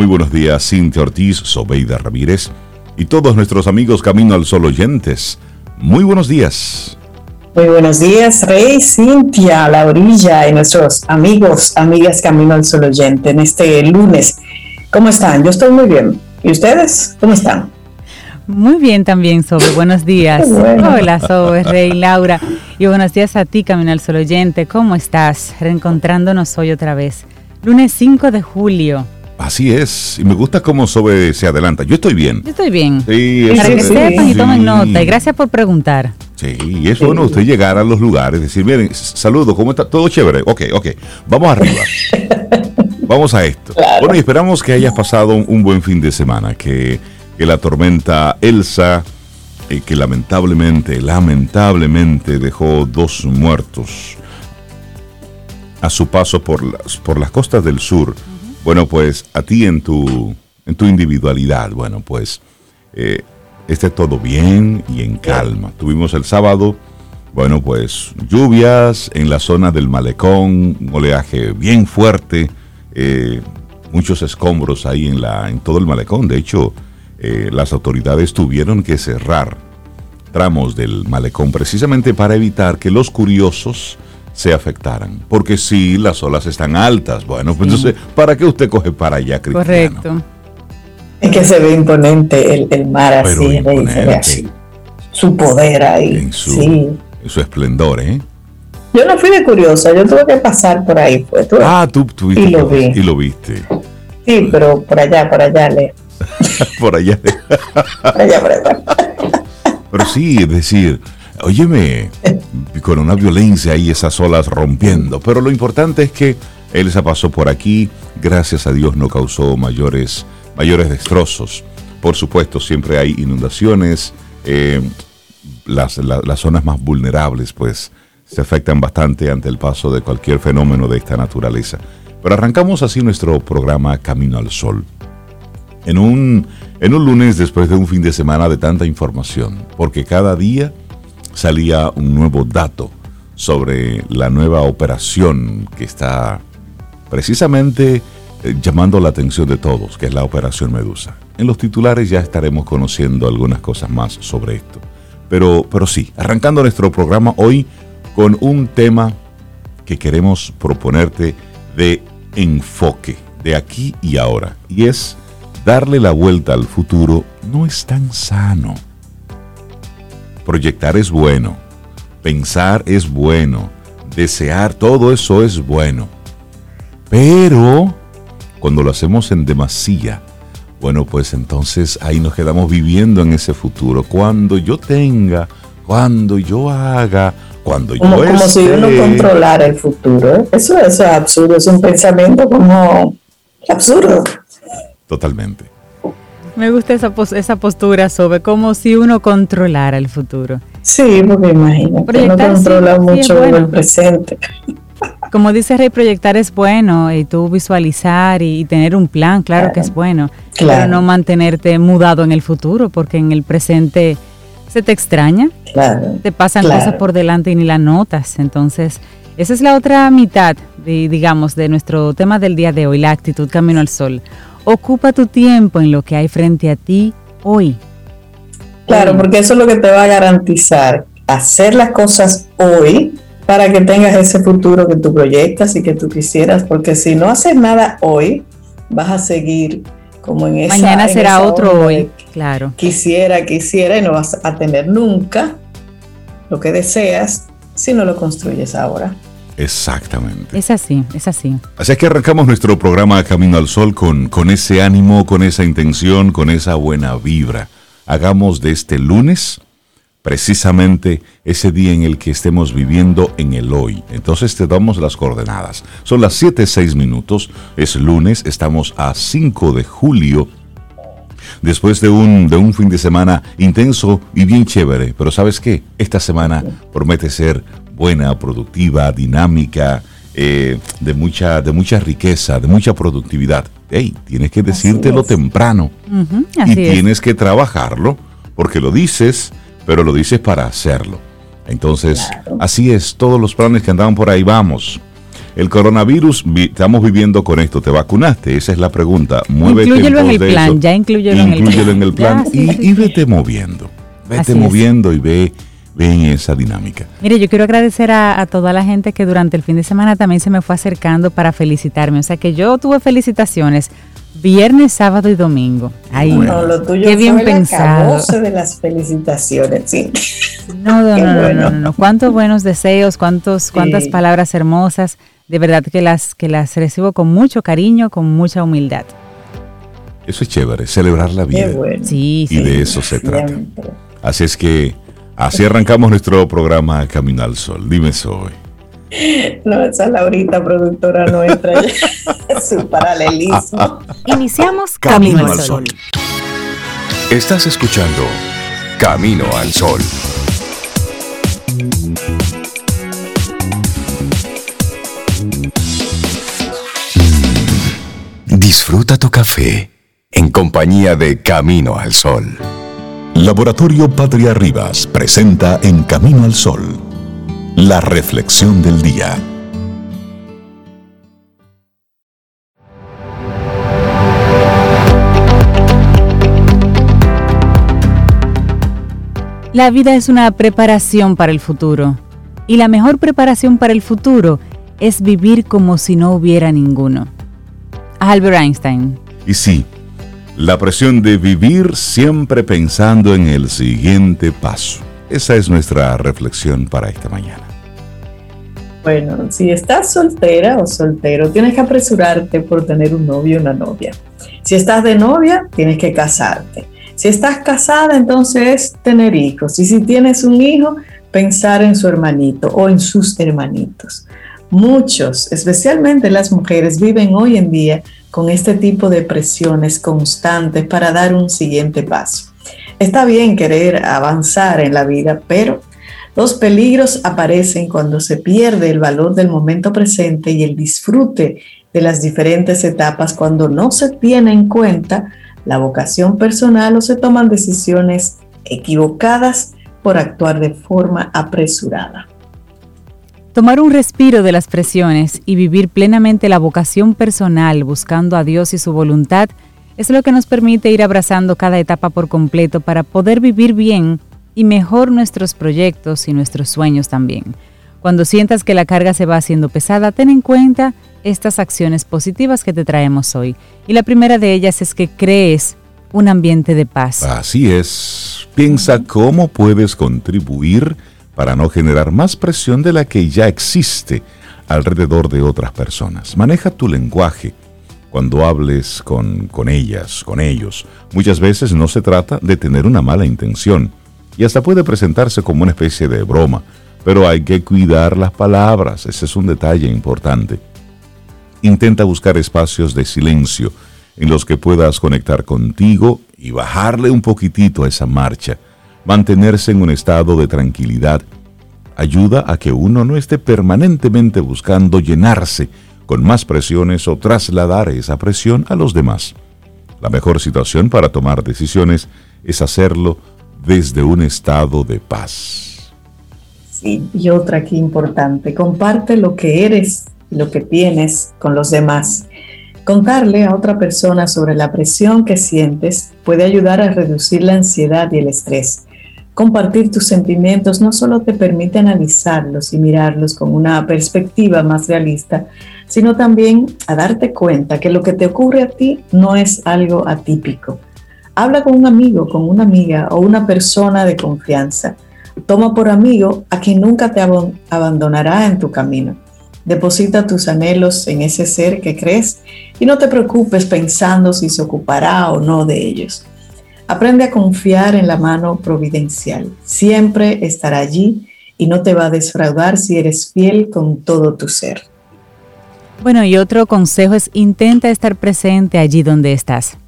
Muy buenos días, Cintia Ortiz, Sobeida Ramírez y todos nuestros amigos Camino al Sol oyentes. Muy buenos días. Muy buenos días, Rey, Cintia, la orilla y nuestros amigos, amigas Camino al Sol oyente en este lunes. ¿Cómo están? Yo estoy muy bien. ¿Y ustedes? ¿Cómo están? Muy bien también, Sobe. Buenos días. Hola, Sobe, Rey, Laura. Y buenos días a ti, Camino al Sol oyente. ¿Cómo estás? Reencontrándonos hoy otra vez. Lunes 5 de julio. Así es, y me gusta cómo Sobe se adelanta. Yo estoy bien. Yo estoy bien. Sí, Para que sepan y tomen nota. Y gracias por preguntar. Sí, y es bueno usted llegar a los lugares, decir, miren, saludos, ¿cómo está? Todo chévere. Ok, ok, vamos arriba. vamos a esto. Bueno, y esperamos que hayas pasado un, un buen fin de semana, que, que la tormenta Elsa, eh, que lamentablemente, lamentablemente dejó dos muertos a su paso por las, por las costas del sur. Bueno, pues a ti en tu, en tu individualidad, bueno, pues eh, esté todo bien y en calma. Tuvimos el sábado, bueno, pues lluvias en la zona del malecón, un oleaje bien fuerte, eh, muchos escombros ahí en, la, en todo el malecón. De hecho, eh, las autoridades tuvieron que cerrar tramos del malecón precisamente para evitar que los curiosos se afectaran. Porque si las olas están altas, bueno, pues entonces, ¿para qué usted coge para allá, Cristiano? Correcto. Es que se ve imponente el, el mar así, se ve. Su poder ahí. En su, Sí. en su esplendor, ¿eh? Yo no fui de curiosa, yo tuve que pasar por ahí. Pues, tú- Ah, tú tuviste Y lo vi. y lo viste. Sí, pero por allá, por allá, le, Por allá. por allá, por allá. Pero sí, es decir, óyeme, con una violencia ahí esas olas rompiendo. Pero lo importante es que Elsa pasó por aquí, gracias a Dios no causó mayores, mayores destrozos. Por supuesto, siempre hay inundaciones, eh, las, la- las zonas más vulnerables pues se afectan bastante ante el paso de cualquier fenómeno de esta naturaleza. Pero arrancamos así nuestro programa Camino al Sol en un, en un lunes después de un fin de semana de tanta información, porque cada día salía un nuevo dato sobre la nueva operación que está precisamente eh, llamando la atención de todos, que es la Operación Medusa. En los titulares ya estaremos conociendo algunas cosas más sobre esto. Pero, pero sí, arrancando nuestro programa hoy con un tema que queremos proponerte de enfoque, de aquí y ahora, y es darle la vuelta al futuro no es tan sano. Proyectar es bueno, pensar es bueno, desear, todo eso es bueno. Pero cuando lo hacemos en demasía, bueno, pues entonces ahí nos quedamos viviendo en ese futuro. Cuando yo tenga, cuando yo haga, cuando Como, yo como si uno esté. controlara el futuro. Eso, eso es absurdo, es un pensamiento como absurdo. Totalmente. Me gusta esa, pos- esa postura, Sobe, como si uno controlara el futuro. Sí, porque Proyectar, sí, controla sí, mucho bueno. el presente. Como dice Rey, proyectar es bueno y tú visualizar y, y tener un plan, claro, que es bueno, Claro. pero no mantenerte mudado en el futuro porque en el presente se te extraña, Claro. te pasan cosas por delante y ni las notas. Entonces, esa es la otra mitad, de, digamos, de nuestro tema del día de hoy, la actitud camino al sol. Ocupa tu tiempo en lo que hay frente a ti hoy. Claro, porque eso es lo que te va a garantizar hacer las cosas hoy para que tengas ese futuro que tú proyectas y que tú quisieras, porque si no haces nada hoy, vas a seguir como en esa Mañana en será esa otro hoy, claro. Quisiera, quisiera y no vas a tener nunca lo que deseas si no lo construyes ahora. Exactamente. Es así, es así. Así es que arrancamos nuestro programa Camino al Sol con, con ese ánimo, con esa intención, con esa buena vibra. Hagamos de este lunes precisamente ese día en el que estemos viviendo en el hoy. Entonces te damos las coordenadas. Son las 7, 6 minutos. Es lunes, estamos a 5 de julio. Después de un, de un fin de semana intenso y bien chévere. Pero ¿sabes qué? Esta semana promete ser buena, productiva, dinámica, eh, de, mucha, de mucha riqueza, de mucha productividad. Hey, tienes que decírtelo temprano y es. tienes que trabajarlo porque lo dices, pero lo dices para hacerlo. Entonces, Claro. así es, todos los planes que andaban por ahí, vamos. El coronavirus, estamos viviendo con esto. ¿Te vacunaste? Esa es la pregunta. Muévete incluyelo en, el plan, ya incluyelo, en el plan. En el plan y, vete moviendo. Vete moviendo y ve, ve en esa dinámica. Mire, yo quiero agradecer a, toda la gente que durante el fin de semana también se me fue acercando para felicitarme. O sea que yo tuve felicitaciones viernes, sábado y domingo. Ahí. Bueno, lo tuyo Qué bien pensado. de las felicitaciones, sí. No, no, no, no, no, Cuántos buenos deseos, cuántos, cuántas palabras hermosas. De verdad que las, que las recibo con mucho cariño, con mucha humildad. Eso es chévere, celebrar la vida. sí, y de eso se trata. Así es que así arrancamos nuestro programa Camino al Sol. Dime, Soy. No, esa es Laurita, productora nuestra, su paralelismo. Iniciamos Camino, al Sol. Estás escuchando Camino al Sol. Disfruta tu café en compañía de Camino al Sol. Laboratorio Patria Rivas presenta En Camino al Sol la reflexión del día. La vida es una preparación para el futuro. Y la mejor preparación para el futuro es vivir como si no hubiera ninguno. Albert Einstein. Y sí, la presión de vivir siempre pensando en el siguiente paso. Esa es nuestra reflexión para esta mañana. Bueno, si estás soltera o soltero, tienes que apresurarte por tener un novio o una novia. Si estás de novia, tienes que casarte. Si estás casada, entonces tener hijos. Y si tienes un hijo, pensar en su hermanito o en sus hermanitos. Muchos, especialmente las mujeres, viven hoy en día con este tipo de presiones constantes para dar un siguiente paso. Está bien querer avanzar en la vida, pero los peligros aparecen cuando se pierde el valor del momento presente y el disfrute de las diferentes etapas cuando no se tiene en cuenta la vocación personal o se toman decisiones equivocadas por actuar de forma apresurada. Tomar un respiro de las presiones y vivir plenamente la vocación personal buscando a Dios y su voluntad es lo que nos permite ir abrazando cada etapa por completo para poder vivir bien y mejor nuestros proyectos y nuestros sueños también. Cuando sientas que la carga se va haciendo pesada, ten en cuenta estas acciones positivas que te traemos hoy. Y la primera de ellas es que crees un ambiente de paz. Así es. Piensa cómo puedes contribuir para no generar más presión de la que ya existe alrededor de otras personas. Maneja tu lenguaje cuando hables con, con ellas, con ellos. Muchas veces no se trata de tener una mala intención y hasta puede presentarse como una especie de broma, pero hay que cuidar las palabras, ese es un detalle importante. Intenta buscar espacios de silencio en los que puedas conectar contigo y bajarle un poquitito a esa marcha. Mantenerse en un estado de tranquilidad ayuda a que uno no esté permanentemente buscando llenarse con más presiones o trasladar esa presión a los demás. La mejor situación para tomar decisiones es hacerlo desde un estado de paz. Sí, y otra aquí importante, comparte lo que eres y lo que tienes con los demás. Contarle a otra persona sobre la presión que sientes puede ayudar a reducir la ansiedad y el estrés. Compartir tus sentimientos no solo te permite analizarlos y mirarlos con una perspectiva más realista, sino también a darte cuenta que lo que te ocurre a ti no es algo atípico. Habla con un amigo, con una amiga o una persona de confianza. Toma por amigo a quien nunca te abandonará en tu camino. Deposita tus anhelos en ese ser que crees y no te preocupes pensando si se ocupará o no de ellos. Aprende a confiar en la mano providencial. Siempre estará allí y no te va a defraudar si eres fiel con todo tu ser. Bueno, y otro consejo es intenta estar presente allí donde estás.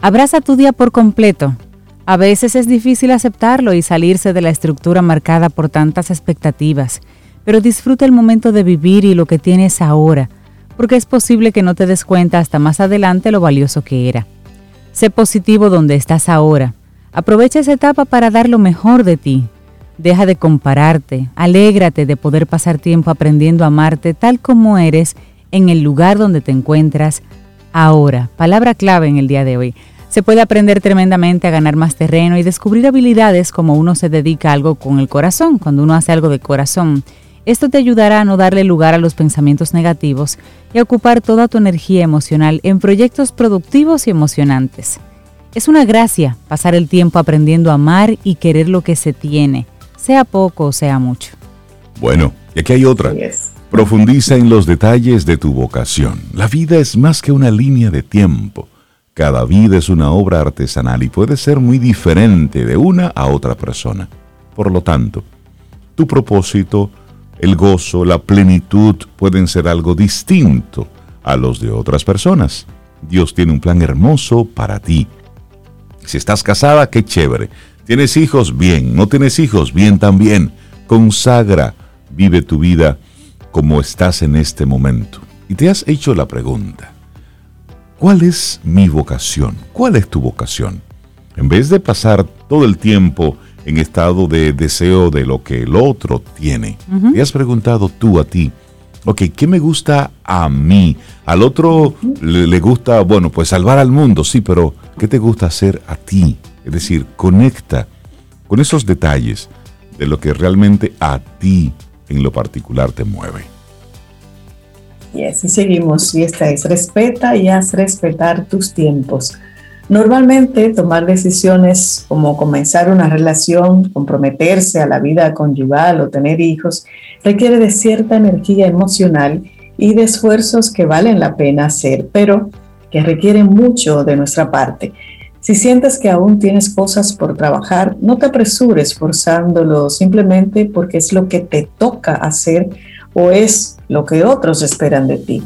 Abraza tu día por completo. A veces es difícil aceptarlo y salirse de la estructura marcada por tantas expectativas, pero disfruta el momento de vivir y lo que tienes ahora, porque es posible que no te des cuenta hasta más adelante lo valioso que era. Sé positivo donde estás ahora. Aprovecha esa etapa para dar lo mejor de ti. Deja de compararte, alégrate de poder pasar tiempo aprendiendo a amarte tal como eres en el lugar donde te encuentras ahora. Palabra clave en el día de hoy. Se puede aprender tremendamente a ganar más terreno y descubrir habilidades como uno se dedica a algo con el corazón, cuando uno hace algo de corazón. Esto te ayudará a no darle lugar a los pensamientos negativos y a ocupar toda tu energía emocional en proyectos productivos y emocionantes. Es una gracia pasar el tiempo aprendiendo a amar y querer lo que se tiene sea poco o sea mucho. Bueno, y aquí hay otra. Profundiza en los detalles de tu vocación. La vida es más que una línea de tiempo. Cada vida es una obra artesanal y puede ser muy diferente de una a otra persona. Por lo tanto, tu propósito, el gozo, la plenitud pueden ser algo distinto a los de otras personas. Dios tiene un plan hermoso para ti. Si estás casada, qué chévere. ¿Tienes hijos? Bien. ¿No tienes hijos? Bien también. Consagra, vive tu vida como estás en este momento. Y te has hecho la pregunta, ¿cuál es mi vocación? ¿Cuál es tu vocación? En vez de pasar todo el tiempo en estado de deseo de lo que el otro tiene, te has preguntado tú a ti, ok, ¿qué me gusta a mí? Al otro le, le gusta, bueno, pues salvar al mundo, sí, pero ¿qué te gusta hacer a ti? Es decir, conecta con esos detalles de lo que realmente a ti en lo particular te mueve. Y así seguimos. Y esta es, respeta y haz respetar tus tiempos. Normalmente tomar decisiones como comenzar una relación, comprometerse a la vida conyugal o tener hijos requiere de cierta energía emocional y de esfuerzos que valen la pena hacer, pero que requieren mucho de nuestra parte. Si sientes que aún tienes cosas por trabajar, no te apresures forzándolo simplemente porque es lo que te toca hacer o es lo que otros esperan de ti.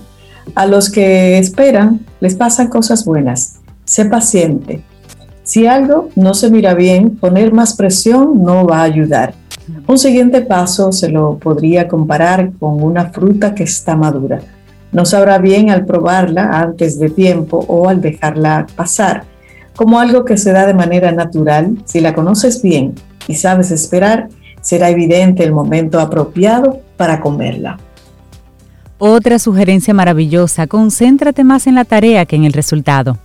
A los que esperan les pasan cosas buenas. Sé paciente. Si algo no se mira bien, poner más presión no va a ayudar. Un siguiente paso se lo podría comparar con una fruta que está madura. No sabrá bien al probarla antes de tiempo o al dejarla pasar como algo que se da de manera natural. Si la conoces bien y sabes esperar, será evidente el momento apropiado para comerla. Otra sugerencia maravillosa, concéntrate más en la tarea que en el resultado.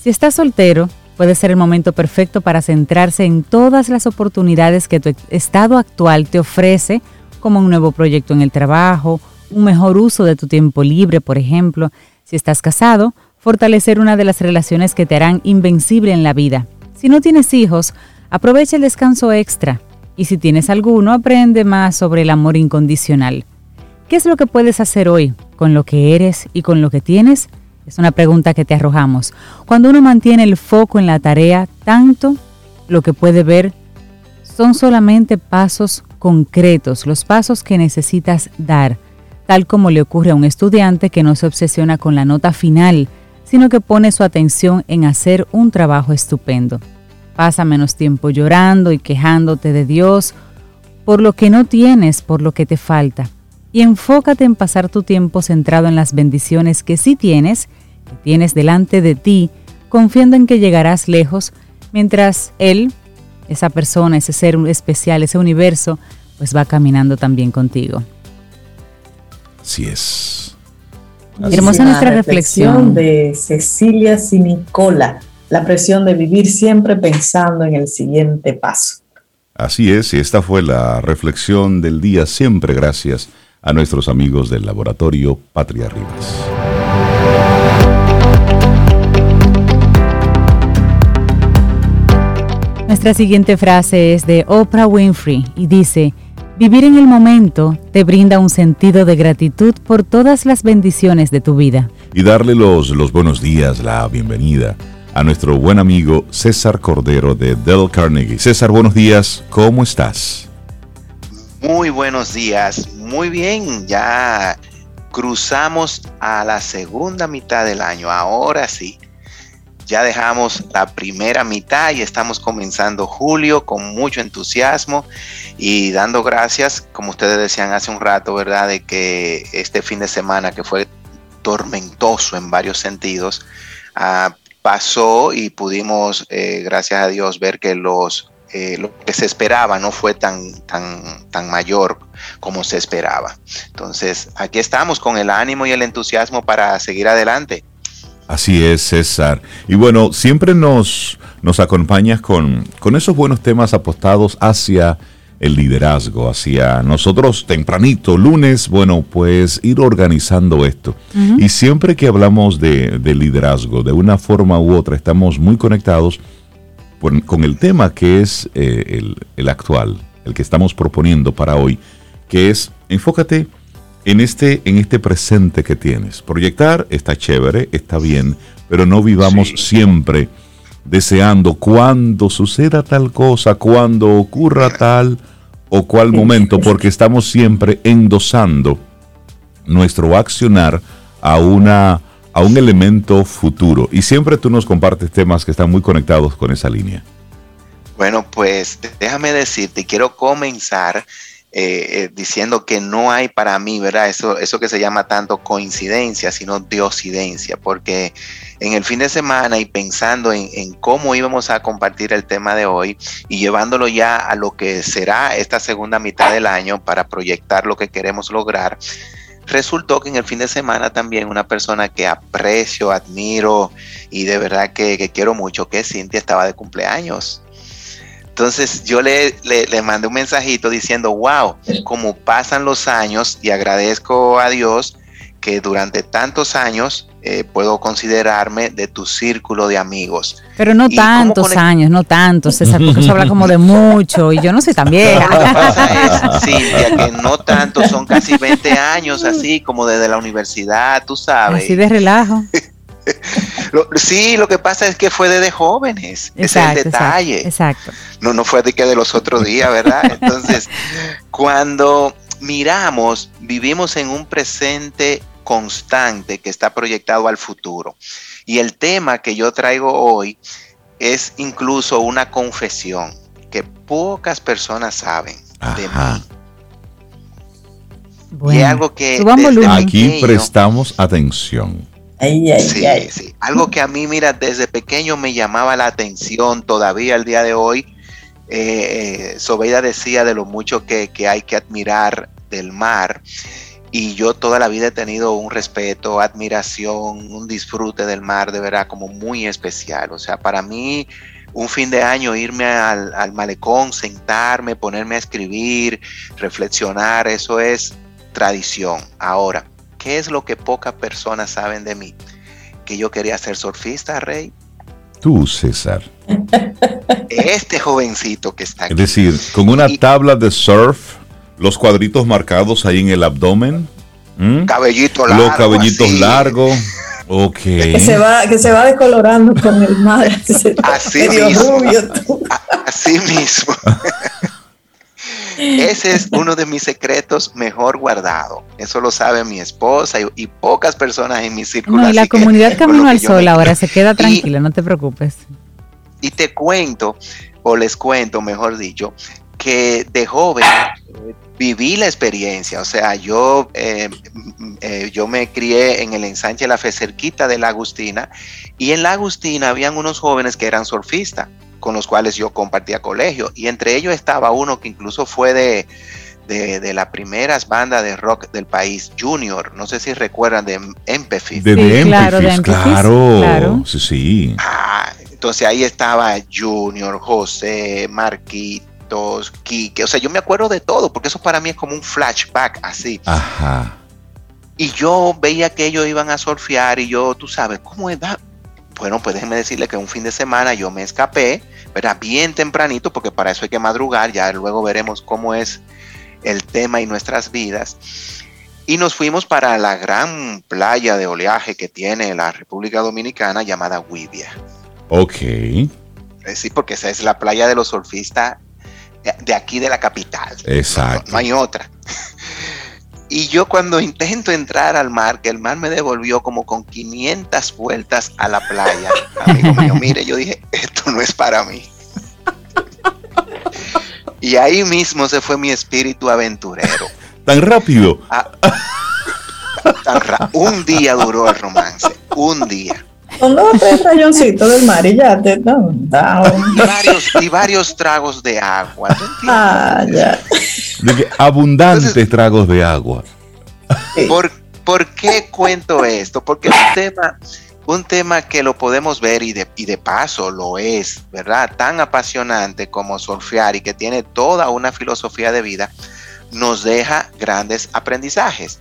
Si estás soltero, puede ser el momento perfecto para centrarse en todas las oportunidades que tu estado actual te ofrece, como un nuevo proyecto en el trabajo, un mejor uso de tu tiempo libre, por ejemplo. Si estás casado, fortalecer una de las relaciones que te harán invencible en la vida. Si no tienes hijos, aprovecha el descanso extra y si tienes alguno, aprende más sobre el amor incondicional. ¿Qué es lo que puedes hacer hoy con lo que eres y con lo que tienes? Es una pregunta que te arrojamos. Cuando uno mantiene el foco en la tarea, tanto lo que puede ver son solamente pasos concretos, los pasos que necesitas dar, tal como le ocurre a un estudiante que no se obsesiona con la nota final, sino que pone su atención en hacer un trabajo estupendo. Pasa menos tiempo llorando y quejándote de Dios por lo que no tienes, por lo que te falta. Y enfócate en pasar tu tiempo centrado en las bendiciones que sí tienes, que tienes delante de ti, confiando en que llegarás lejos, mientras Él, esa persona, ese ser especial, ese universo, pues va caminando también contigo. Así es. Hermosa nuestra reflexión. de Cecilia Sinicola, la presión de vivir siempre pensando en el siguiente paso. Así es, y esta fue la reflexión del día, siempre gracias a nuestros amigos del laboratorio Patria Rivas. Nuestra siguiente frase es de Oprah Winfrey y dice, Vivir en el momento te brinda un sentido de gratitud por todas las bendiciones de tu vida. Y darle los, los buenos días, la bienvenida a nuestro buen amigo César Cordero de Dell Carnegie. César, buenos días, ¿cómo estás? Muy buenos días, muy bien, ya cruzamos a la segunda mitad del año, ahora sí ya dejamos la primera mitad y estamos comenzando julio con mucho entusiasmo y dando gracias, como ustedes decían hace un rato, ¿verdad? De que este fin de semana que fue tormentoso en varios sentidos, ah, pasó y pudimos, eh, gracias a Dios, ver que los eh, lo que se esperaba no fue tan, tan, tan mayor como se esperaba. Entonces, aquí estamos con el ánimo y el entusiasmo para seguir adelante. Así es, César. Y bueno, siempre nos, nos acompañas con, con esos buenos temas apostados hacia el liderazgo, hacia nosotros tempranito, lunes, bueno, pues ir organizando esto. Y siempre que hablamos de, liderazgo, de una forma u otra, estamos muy conectados con, el tema que es eh, el, el actual, el que estamos proponiendo para hoy, que es enfócate en este, en este presente que tienes. Proyectar está chévere, está bien, pero no vivamos siempre deseando cuando suceda tal cosa, cuando ocurra tal o cuál momento, porque estamos siempre endosando nuestro accionar a una a un elemento futuro. Y siempre tú nos compartes temas que están muy conectados con esa línea. Bueno, pues déjame decirte, quiero comenzar eh, eh, diciendo que no hay para mí, ¿verdad? Eso, eso que se llama tanto coincidencia, sino diosidencia, porque en el fin de semana y pensando en, en, cómo íbamos a compartir el tema de hoy y llevándolo ya a lo que será esta segunda mitad del año para proyectar lo que queremos lograr, resultó que en el fin de semana también una persona que aprecio, admiro y de verdad que, quiero mucho, que Cintia estaba de cumpleaños. Entonces yo le, le, mandé un mensajito diciendo, wow, como pasan los años y agradezco a Dios que durante tantos años eh, puedo considerarme de tu círculo de amigos. Pero no tantos años, no tantos, César, porque eso habla como de mucho y yo no tan vieja. Sí, que no tantos, son casi 20 años así, como desde la universidad, tú sabes. Así de relajo. sí, lo que pasa es que fue desde jóvenes, ese es el detalle. Exacto, No, no fue de que de los otros días, ¿verdad? Entonces, cuando miramos, vivimos en un presente constante que está proyectado al futuro. Y el tema que yo traigo hoy es incluso una confesión que pocas personas saben de mí. y algo que aquí prestamos atención. Sí, sí. Algo que a mí, mira, desde pequeño me llamaba la atención, todavía el día de hoy. Eh, Sobeida decía de lo mucho que, que hay que admirar del mar y yo toda la vida he tenido un respeto, admiración, un disfrute del mar de verdad como muy especial. O sea, para mí un fin de año irme al, malecón, sentarme, ponerme a escribir, reflexionar, eso es tradición. Ahora, ¿qué es lo que pocas personas saben de mí? Que yo quería ser surfista, Rey. Tú, César. Este jovencito que está aquí. Es decir, con una tabla de surf los cuadritos marcados ahí en el abdomen. Cabellito largo. Los cabellitos largos. Ok. Que se, va, que se va decolorando con el mar. Así mismo. Así mismo. Ese es uno de mis secretos mejor guardado. Eso lo sabe mi esposa y, pocas personas en mi círculo. No, y la comunidad Camino al Sol ahora se queda tranquila, no te preocupes. Y te cuento, o les cuento, mejor dicho, que de joven viví la experiencia, o sea, yo, eh, eh, yo me crié en el ensanche de la fe cerquita de la Agustina y en la Agustina habían unos jóvenes que eran surfistas con los cuales yo compartía colegio y entre ellos estaba uno que incluso fue de, de, las primeras bandas de rock del país, Junior, no sé si recuerdan de Empefis. De, sí, claro, claro, sí, sí. Ah, entonces ahí estaba Junior, José, Marquito, Kike, o sea, yo me acuerdo de todo, porque eso para mí es como un flashback así. Ajá. Y yo veía que ellos iban a surfear y yo, tú sabes, ¿cómo es? Bueno, pues déjenme decirle que un fin de semana yo me escapé, ¿verdad? Bien tempranito, porque para eso hay que madrugar, ya luego veremos cómo es el tema y nuestras vidas. Y nos fuimos para la gran playa de oleaje que tiene la República Dominicana llamada Huivia. Ok. Sí, porque esa es la playa de los surfistas de aquí de la capital. Exacto. No, hay otra. Y yo cuando intento entrar al mar, que el mar me devolvió como con 500 vueltas a la playa, amigo mío, mire, yo dije, esto no es para mí. Y ahí mismo se fue mi espíritu aventurero. Tan rápido. Ah, un día duró el romance, un día. Dos tres rayoncitos del mar y ya te y varios, y varios tragos de agua. Ah, ya. abundantes tragos de agua. ¿Por, ¿Por qué cuento esto? Porque es un tema un tema que lo podemos ver y de, paso lo es, ¿verdad? Tan apasionante como surfear y que tiene toda una filosofía de vida, nos deja grandes aprendizajes.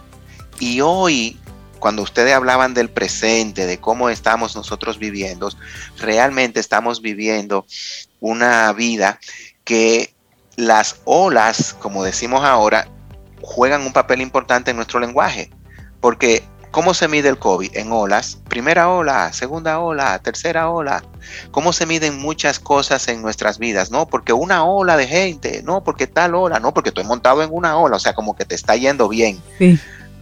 Y hoy, cuando ustedes hablaban del presente, de cómo estamos nosotros viviendo, realmente estamos viviendo una vida que las olas, como decimos ahora, juegan un papel importante en nuestro lenguaje. Porque ¿Cómo se mide el COVID? En olas. Primera ola, segunda ola, tercera ola. ¿Cómo se miden muchas cosas en nuestras vidas? No, porque una ola de gente, no, porque tal ola, no, porque estoy montado en una ola, o sea, como que te está yendo bien.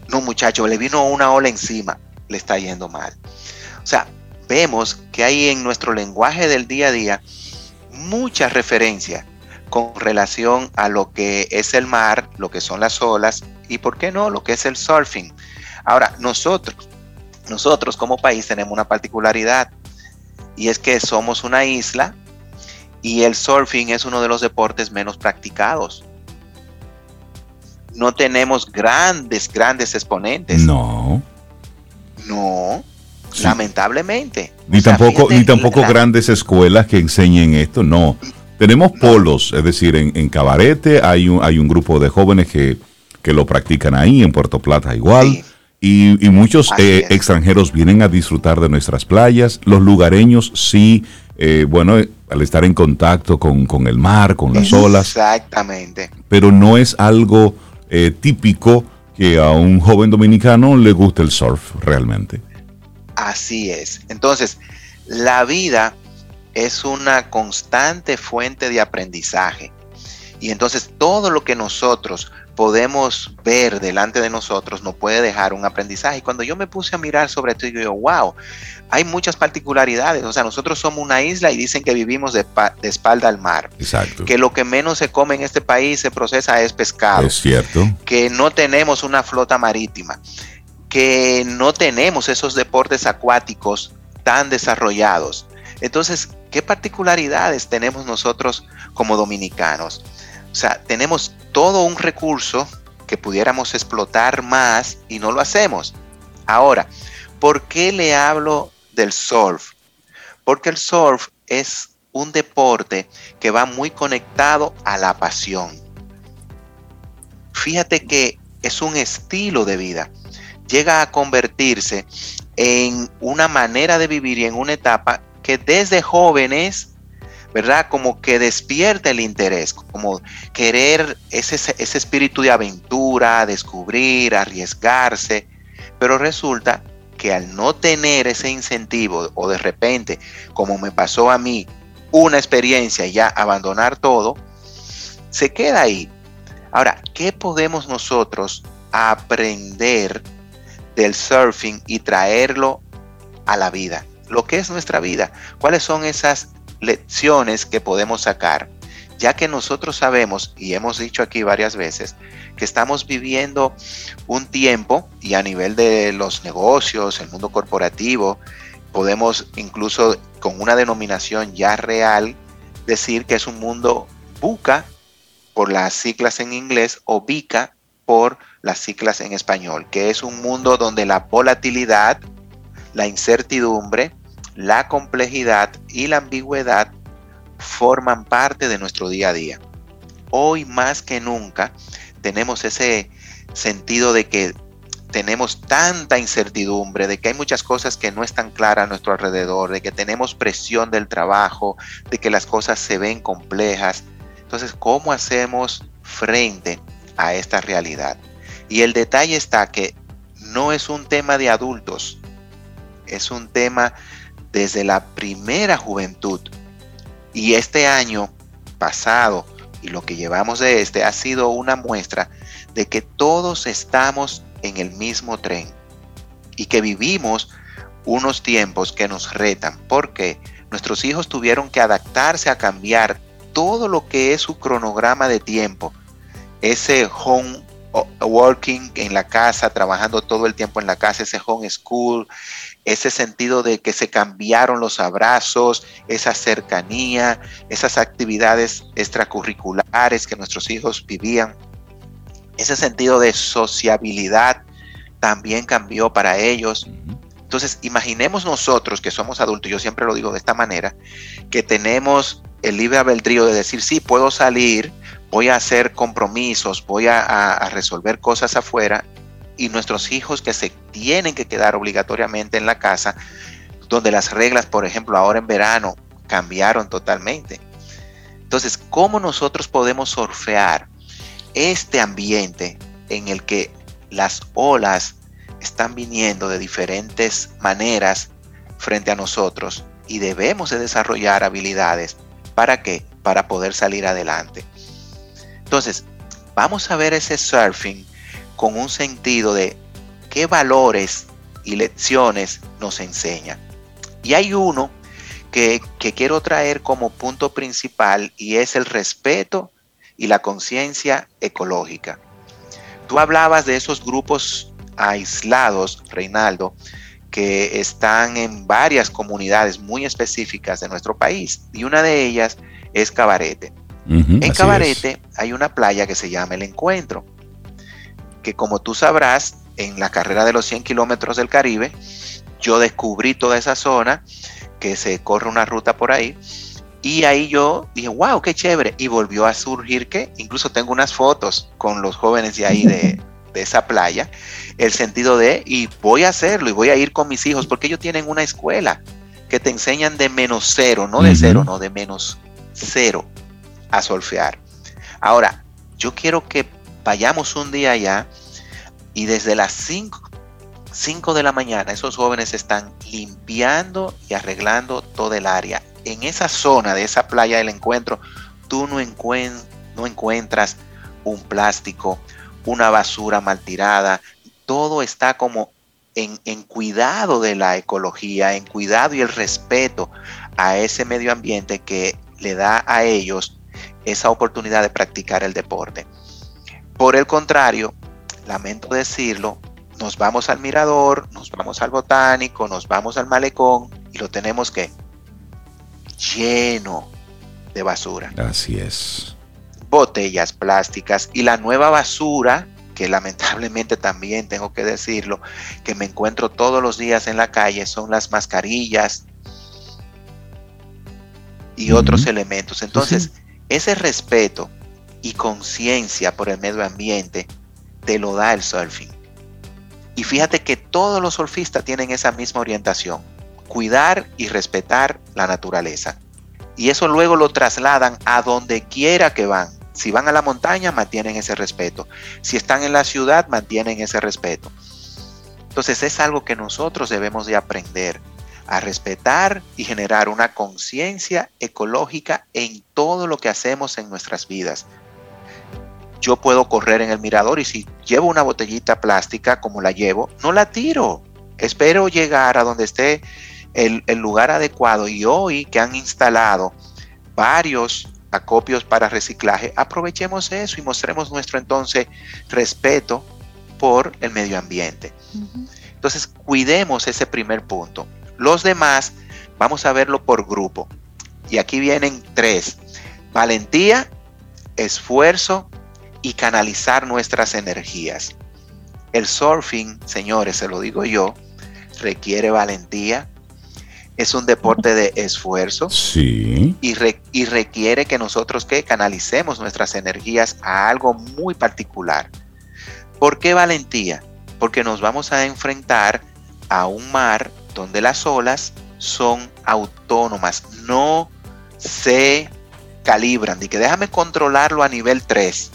No, muchacho, le vino una ola encima, le está yendo mal. O sea, vemos que hay en nuestro lenguaje del día a día muchas referencias con relación a lo que es el mar, lo que son las olas y, ¿por qué no?, lo que es el surfing Ahora, nosotros, nosotros como país tenemos una particularidad y es que somos una isla y el surfing es uno de los deportes menos practicados. No tenemos grandes, grandes exponentes. No. No, lamentablemente. Ni tampoco, ni tampoco grandes escuelas que enseñen esto, no. Tenemos polos, es decir, en, Cabarete hay un, hay un grupo de jóvenes que, lo practican ahí, en Puerto Plata igual. Y, muchos eh, extranjeros vienen a disfrutar de nuestras playas. Los lugareños sí, eh, bueno, eh, al estar en contacto con, el mar, con las olas. Exactamente. Pero no es algo típico que a un joven dominicano le guste el surf realmente. Así es. Entonces, la vida es una constante fuente de aprendizaje. Y entonces todo lo que nosotros podemos ver delante de nosotros nos puede dejar un aprendizaje. Y cuando yo me puse a mirar sobre esto, yo digo, wow, hay muchas particularidades. O sea, nosotros somos una isla y dicen que vivimos de, espalda al mar. Exacto. Que lo que menos se come en este país se procesa es pescado. Es cierto. Que no tenemos una flota marítima. Que no tenemos esos deportes acuáticos tan desarrollados. Entonces, ¿qué particularidades tenemos nosotros como dominicanos? O sea, tenemos todo un recurso que pudiéramos explotar más y no lo hacemos. Ahora, ¿por qué le hablo del surf? Porque el surf es un deporte que va muy conectado a la pasión. Fíjate que es un estilo de vida. Llega a convertirse en una manera de vivir y en una etapa que desde jóvenes ¿verdad? Como que despierta el interés, como querer ese, ese espíritu de aventura, descubrir, arriesgarse, pero resulta que al no tener ese incentivo o de repente, como me pasó a mí, una experiencia y ya abandonar todo, se queda ahí. Ahora, ¿qué podemos nosotros aprender del surfing y traerlo a la vida? Lo que es nuestra vida. ¿Cuáles son esas lecciones que podemos sacar, ya que nosotros sabemos, y hemos dicho aquí varias veces, que estamos viviendo un tiempo y a nivel de los negocios, el mundo corporativo, podemos incluso con una denominación ya real decir que es un mundo buca por las siglas en inglés o bica por las siglas en español, que es un mundo donde la volatilidad, la incertidumbre, la complejidad y la ambigüedad forman parte de nuestro día a día. Hoy más que nunca tenemos ese sentido de que tenemos tanta incertidumbre, de que hay muchas cosas que no están claras a nuestro alrededor, de que tenemos presión del trabajo, de que las cosas se ven complejas. Entonces, ¿cómo hacemos frente a esta realidad? Y el detalle está que no es un tema de adultos, es un tema desde la primera juventud. Y este año pasado y lo que llevamos de este ha sido una muestra de que todos estamos en el mismo tren y que vivimos unos tiempos que nos retan porque nuestros hijos tuvieron que adaptarse a cambiar todo lo que es su cronograma de tiempo, ese home working en la casa, trabajando todo el tiempo en la casa, ese home school, ese sentido de que se cambiaron los abrazos, esa cercanía, esas actividades extracurriculares que nuestros hijos vivían, ese sentido de sociabilidad también cambió para ellos. Entonces, imaginemos nosotros que somos adultos, yo siempre lo digo de esta manera, que tenemos el libre albedrío de decir, sí, puedo salir, voy a hacer compromisos, voy a, resolver cosas afuera, y nuestros hijos que se tienen que quedar obligatoriamente en la casa, donde las reglas, por ejemplo, ahora en verano, cambiaron totalmente. Entonces, ¿cómo nosotros podemos surfear este ambiente en el que las olas están viniendo de diferentes maneras frente a nosotros y debemos de desarrollar habilidades. ¿Para qué? Para poder salir adelante. Entonces, vamos a ver ese surfing con un sentido de qué valores y lecciones nos enseña. Y hay uno que, que quiero traer como punto principal y es el respeto y la conciencia ecológica. Tú hablabas de esos grupos aislados, Reinaldo, que están en varias comunidades muy específicas de nuestro país y una de ellas es Cabarete en Cabarete hay una playa que se llama El Encuentro, que como tú sabrás, en la carrera de los 100 kilómetros del Caribe, yo descubrí toda esa zona, que se corre una ruta por ahí, y ahí yo dije, wow, qué chévere, y volvió a surgir que, incluso tengo unas fotos con los jóvenes de ahí de, de esa playa, el sentido de, y voy a hacerlo, y voy a ir con mis hijos, porque ellos tienen una escuela que te enseñan de menos cero, no de cero, no de menos cero a solfear. Ahora, yo quiero que vayamos un día allá y desde las 5, 5 de la mañana esos jóvenes están limpiando y arreglando toda el área. En esa zona de esa playa del encuentro, tú no, no encuentras un plástico, una basura mal tirada, todo está como en, en, cuidado de la ecología, en cuidado y el respeto a ese medio ambiente que le da a ellos esa oportunidad de practicar el deporte. Por el contrario, lamento decirlo, nos vamos al mirador, nos vamos al botánico, nos vamos al malecón y lo tenemos que lleno de basura. Así es. Botellas plásticas y la nueva basura, que lamentablemente también tengo que decirlo, que me encuentro todos los días en la calle, son las mascarillas y otros elementos. Entonces, ese respeto y conciencia por el medio ambiente te lo da el surfing. Y fíjate que todos los surfistas tienen esa misma orientación, cuidar y respetar la naturaleza. Y eso luego lo trasladan a donde quiera que van. Si van a la montaña, mantienen ese respeto. Si están en la ciudad, mantienen ese respeto. Entonces es algo que nosotros debemos de aprender a respetar y generar una conciencia ecológica en todo lo que hacemos en nuestras vidas. Yo puedo correr en el mirador y si llevo una botellita plástica como la llevo, no la tiro. Espero llegar a donde esté el, lugar adecuado y hoy que han instalado varios acopios para reciclaje, aprovechemos eso y mostremos nuestro entonces respeto por el medio ambiente. Entonces, cuidemos ese primer punto. Los demás vamos a verlo por grupo. Y aquí vienen tres. Valentía, esfuerzo y canalizar nuestras energías. El surfing, señores, se lo digo yo, requiere valentía. Es un deporte de esfuerzo. Sí. Y, y requiere que nosotros que canalicemos nuestras energías a algo muy particular. ¿Por qué valentía? Porque nos vamos a enfrentar a un mar donde las olas son autónomas, no se calibran. Y que déjame controlarlo a nivel 3.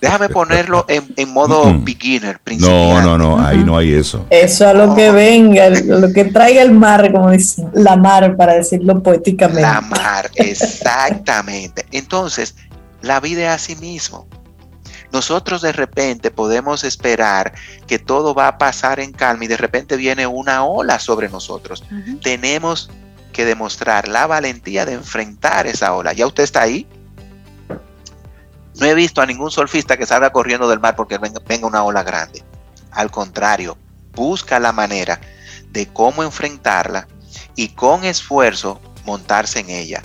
Déjame ponerlo en, modo beginner, No, no, no, ahí no hay eso. Eso a lo que venga, lo que traiga el mar, como dice, la mar, para decirlo poéticamente. La mar, exactamente. Entonces, la vida es así mismo. Nosotros de repente podemos esperar que todo va a pasar en calma y de repente viene una ola sobre nosotros. Tenemos que demostrar la valentía de enfrentar esa ola. ¿Ya usted está ahí? No he visto a ningún surfista que salga corriendo del mar porque venga, una ola grande. Al contrario, busca la manera de cómo enfrentarla y con esfuerzo montarse en ella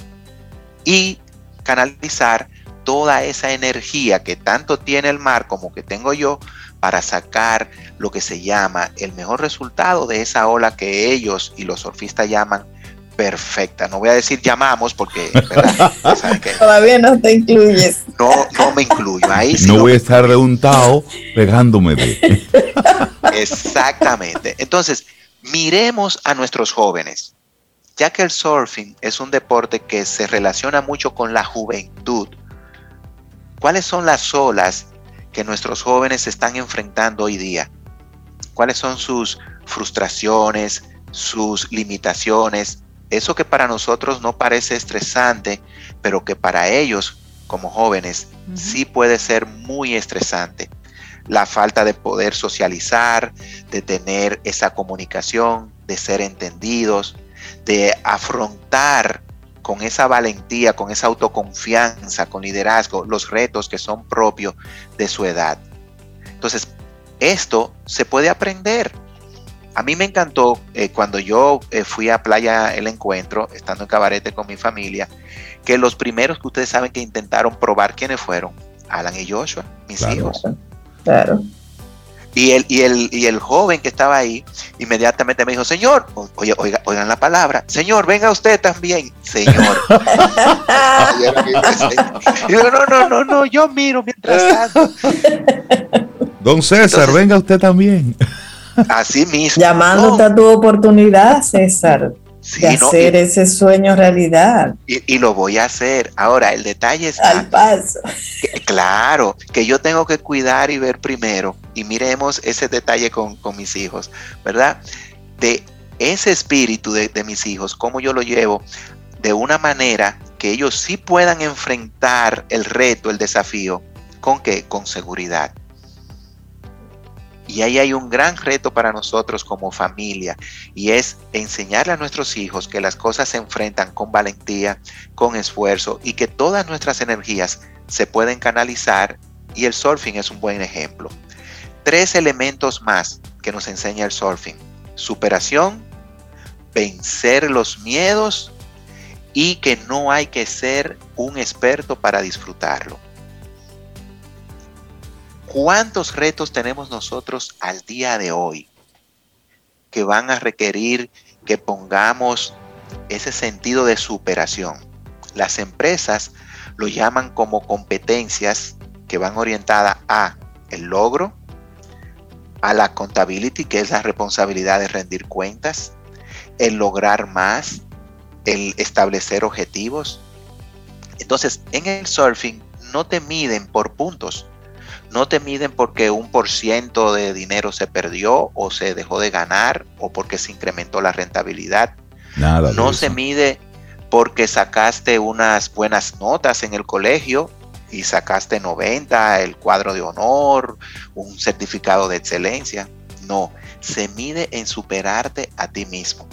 y canalizar toda esa energía que tanto tiene el mar como que tengo yo para sacar lo que se llama el mejor resultado de esa ola que ellos y los surfistas llaman perfecta. No voy a decir llamamos porque todavía no te incluyes. No, no me incluyo. Ahí no voy a estar reuntado pegándome de. Exactamente. Entonces, miremos a nuestros jóvenes. Ya que el surfing es un deporte que se relaciona mucho con la juventud, ¿cuáles son las olas que nuestros jóvenes están enfrentando hoy día? ¿Cuáles son sus frustraciones, sus limitaciones, eso que para nosotros no parece estresante, pero que para ellos como jóvenes sí puede ser muy estresante. La falta de poder socializar, de tener esa comunicación, de ser entendidos, de afrontar con esa valentía, con esa autoconfianza, con liderazgo, los retos que son propios de su edad. Entonces, esto se puede aprender. A mí me encantó eh, cuando yo eh, fui a Playa El Encuentro, estando en Cabarete con mi familia, que los primeros que ustedes saben que intentaron probar quiénes fueron, Alan y Joshua, mis hijos. Claro. Y el, y, el, y el joven que estaba ahí inmediatamente me dijo, Señor, oye, oiga, oigan la palabra, Señor, venga usted también, Señor. y yo, no, no, no, no, yo miro mientras tanto. Don César, venga usted también. Así mismo. Llamándote a tu oportunidad, César. de hacer ese sueño realidad. Y, lo voy a hacer. Ahora, el detalle es. Al paso. claro, que yo tengo que cuidar y ver primero. Y miremos ese detalle con, mis hijos, ¿verdad? De ese espíritu de, de mis hijos, cómo yo lo llevo de una manera que ellos sí puedan enfrentar el reto, el desafío. ¿Con qué? Con seguridad. Y ahí hay un gran reto para nosotros como familia y es enseñarle a nuestros hijos que las cosas se enfrentan con valentía, con esfuerzo y que todas nuestras energías se pueden canalizar y el surfing es un buen ejemplo. Tres elementos más que nos enseña el surfing. Superación, vencer los miedos y que no hay que ser un experto para disfrutarlo. ¿Cuántos retos tenemos nosotros al día de hoy que van a requerir que pongamos ese sentido de superación? Las empresas lo llaman como competencias que van orientadas a el logro, a la accountability, que es la responsabilidad de rendir cuentas, el lograr más, el establecer objetivos. Entonces, en el surfing no te miden por puntos, no te miden porque un por ciento de dinero se perdió o se dejó de ganar o porque se incrementó la rentabilidad. Nada. No se mide porque sacaste unas buenas notas en el colegio y sacaste 90, el cuadro de honor, un certificado de excelencia. No, se mide en superarte a ti mismo.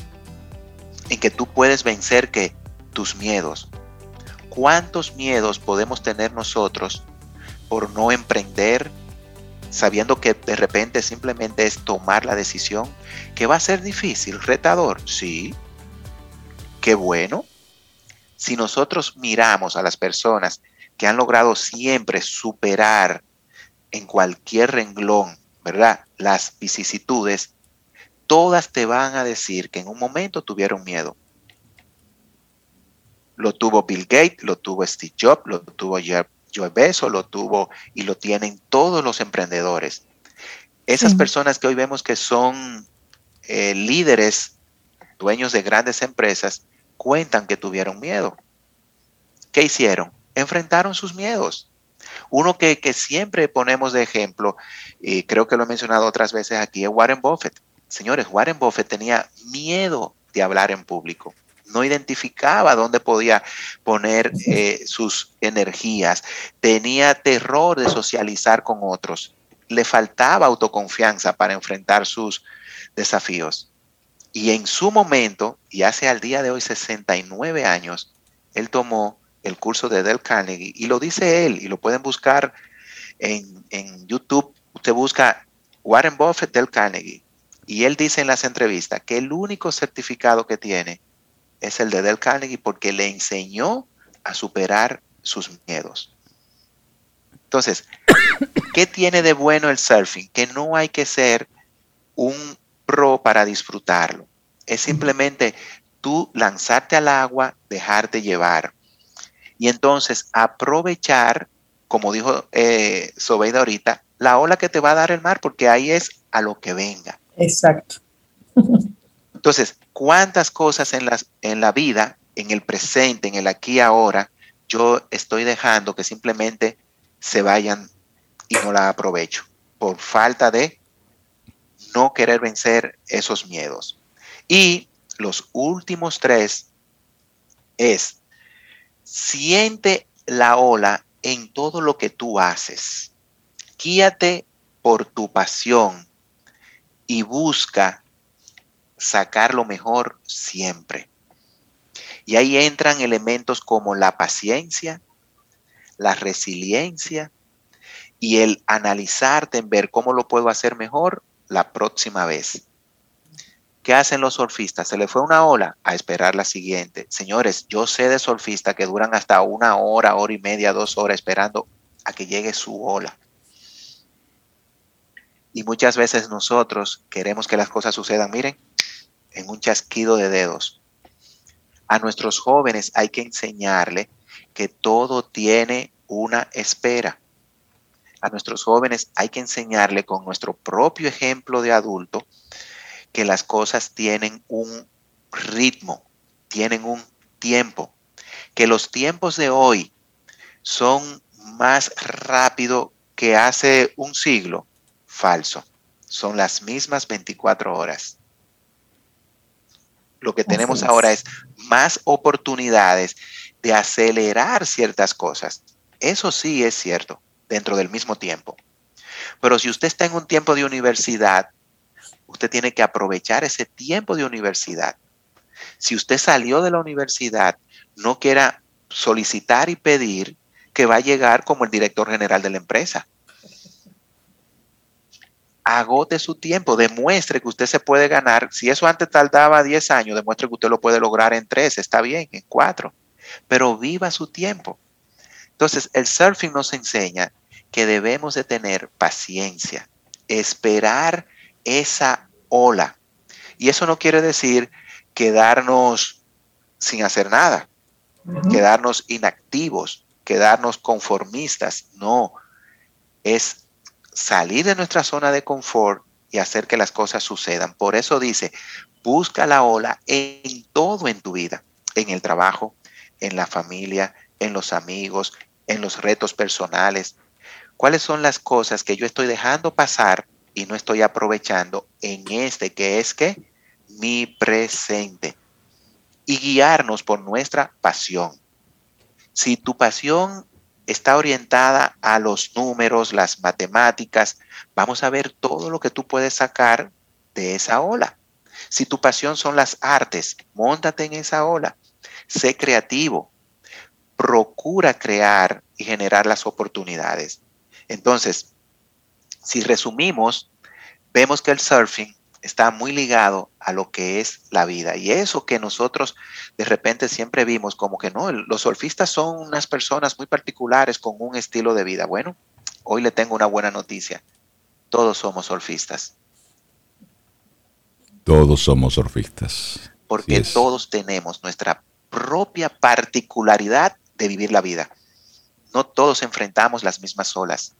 En que tú puedes vencer que tus miedos. ¿Cuántos miedos podemos tener nosotros por no emprender, sabiendo que de repente simplemente es tomar la decisión, que va a ser difícil, retador, sí, qué bueno. Si nosotros miramos a las personas que han logrado siempre superar en cualquier renglón, ¿verdad? Las vicisitudes, todas te van a decir que en un momento tuvieron miedo. Lo tuvo Bill Gates, lo tuvo Steve Jobs, lo tuvo Joe Beso lo tuvo y lo tienen todos los emprendedores. Esas personas que hoy vemos que son eh, líderes, dueños de grandes empresas, cuentan que tuvieron miedo. ¿Qué hicieron? Enfrentaron sus miedos. Uno que, que, siempre ponemos de ejemplo, y creo que lo he mencionado otras veces aquí, es Warren Buffett. Señores, Warren Buffett tenía miedo de hablar en público no identificaba dónde podía poner eh, sus energías, tenía terror de socializar con otros, le faltaba autoconfianza para enfrentar sus desafíos. Y en su momento, y hace al día de hoy 69 años, él tomó el curso de Del Carnegie y lo dice él y lo pueden buscar en, en YouTube. Usted busca Warren Buffett Del Carnegie y él dice en las entrevistas que el único certificado que tiene es el de Del Carnegie porque le enseñó a superar sus miedos. Entonces, ¿qué tiene de bueno el surfing? Que no hay que ser un pro para disfrutarlo. Es simplemente tú lanzarte al agua, dejarte llevar. Y entonces aprovechar, como dijo eh, Sobeida ahorita, la ola que te va a dar el mar, porque ahí es a lo que venga. Exacto. Entonces, ¿cuántas cosas en, en la vida, en el presente, en el aquí y ahora, yo estoy dejando que simplemente se vayan y no la aprovecho por falta de no querer vencer esos miedos? Y los últimos tres es, siente la ola en todo lo que tú haces. Guíate por tu pasión y busca sacar lo mejor siempre. Y ahí entran elementos como la paciencia, la resiliencia y el analizarte en ver cómo lo puedo hacer mejor la próxima vez. ¿Qué hacen los surfistas? Se le fue una ola a esperar la siguiente. Señores, yo sé de surfistas que duran hasta una hora, hora y media, dos horas esperando a que llegue su ola. Y muchas veces nosotros queremos que las cosas sucedan, miren, en un chasquido de dedos. A nuestros jóvenes hay que enseñarle que todo tiene una espera. A nuestros jóvenes hay que enseñarle con nuestro propio ejemplo de adulto que las cosas tienen un ritmo, tienen un tiempo, que los tiempos de hoy son más rápido que hace un siglo falso. Son las mismas 24 horas. Lo que tenemos ahora es más oportunidades de acelerar ciertas cosas. Eso sí es cierto, dentro del mismo tiempo. Pero si usted está en un tiempo de universidad, usted tiene que aprovechar ese tiempo de universidad. Si usted salió de la universidad, no quiera solicitar y pedir que va a llegar como el director general de la empresa agote su tiempo, demuestre que usted se puede ganar. Si eso antes tardaba 10 años, demuestre que usted lo puede lograr en 3, está bien, en 4, pero viva su tiempo. Entonces, el surfing nos enseña que debemos de tener paciencia, esperar esa ola. Y eso no quiere decir quedarnos sin hacer nada, quedarnos inactivos, quedarnos conformistas. No, es salir de nuestra zona de confort y hacer que las cosas sucedan. Por eso dice, busca la ola en todo en tu vida, en el trabajo, en la familia, en los amigos, en los retos personales. ¿Cuáles son las cosas que yo estoy dejando pasar y no estoy aprovechando en este que es que mi presente? Y guiarnos por nuestra pasión. Si tu pasión está orientada a los números, las matemáticas. Vamos a ver todo lo que tú puedes sacar de esa ola. Si tu pasión son las artes, montate en esa ola. Sé creativo. Procura crear y generar las oportunidades. Entonces, si resumimos, vemos que el surfing está muy ligado a lo que es la vida. Y eso que nosotros de repente siempre vimos como que no, los surfistas son unas personas muy particulares con un estilo de vida. Bueno, hoy le tengo una buena noticia. Todos somos surfistas. Todos somos surfistas. Porque todos tenemos nuestra propia particularidad de vivir la vida. No todos enfrentamos las mismas olas.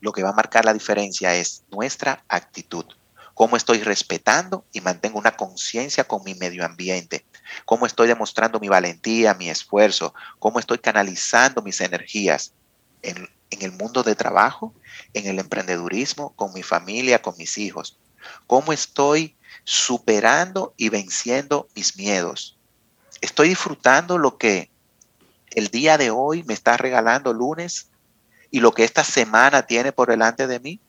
Lo que va a marcar la diferencia es nuestra actitud cómo estoy respetando y mantengo una conciencia con mi medio ambiente, cómo estoy demostrando mi valentía, mi esfuerzo, cómo estoy canalizando mis energías en, el mundo de trabajo, en el emprendedurismo, con mi familia, con mis hijos, cómo estoy superando y venciendo mis miedos. Estoy disfrutando lo que el día de hoy me está regalando lunes y lo que esta semana tiene por delante de mí.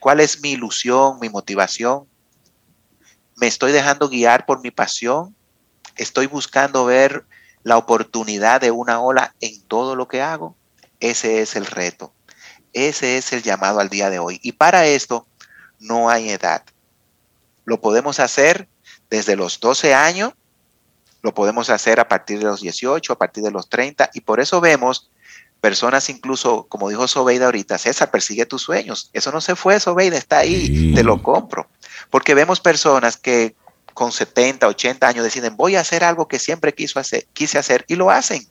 ¿Cuál es mi ilusión, mi motivación? ¿Me estoy dejando guiar por mi pasión? ¿Estoy buscando ver la oportunidad de una ola en todo lo que hago? Ese es el reto. Ese es el llamado al día de hoy. Y para esto no hay edad. Lo podemos hacer desde los 12 años, lo podemos hacer a partir de los 18, a partir de los 30, y por eso vemos personas incluso, como dijo Sobeida ahorita, César, persigue tus sueños. Eso no se fue, Sobeida, está ahí, te lo compro. Porque vemos personas que con 70, 80 años deciden, voy a hacer algo que siempre quiso hacer, quise hacer, y lo hacen.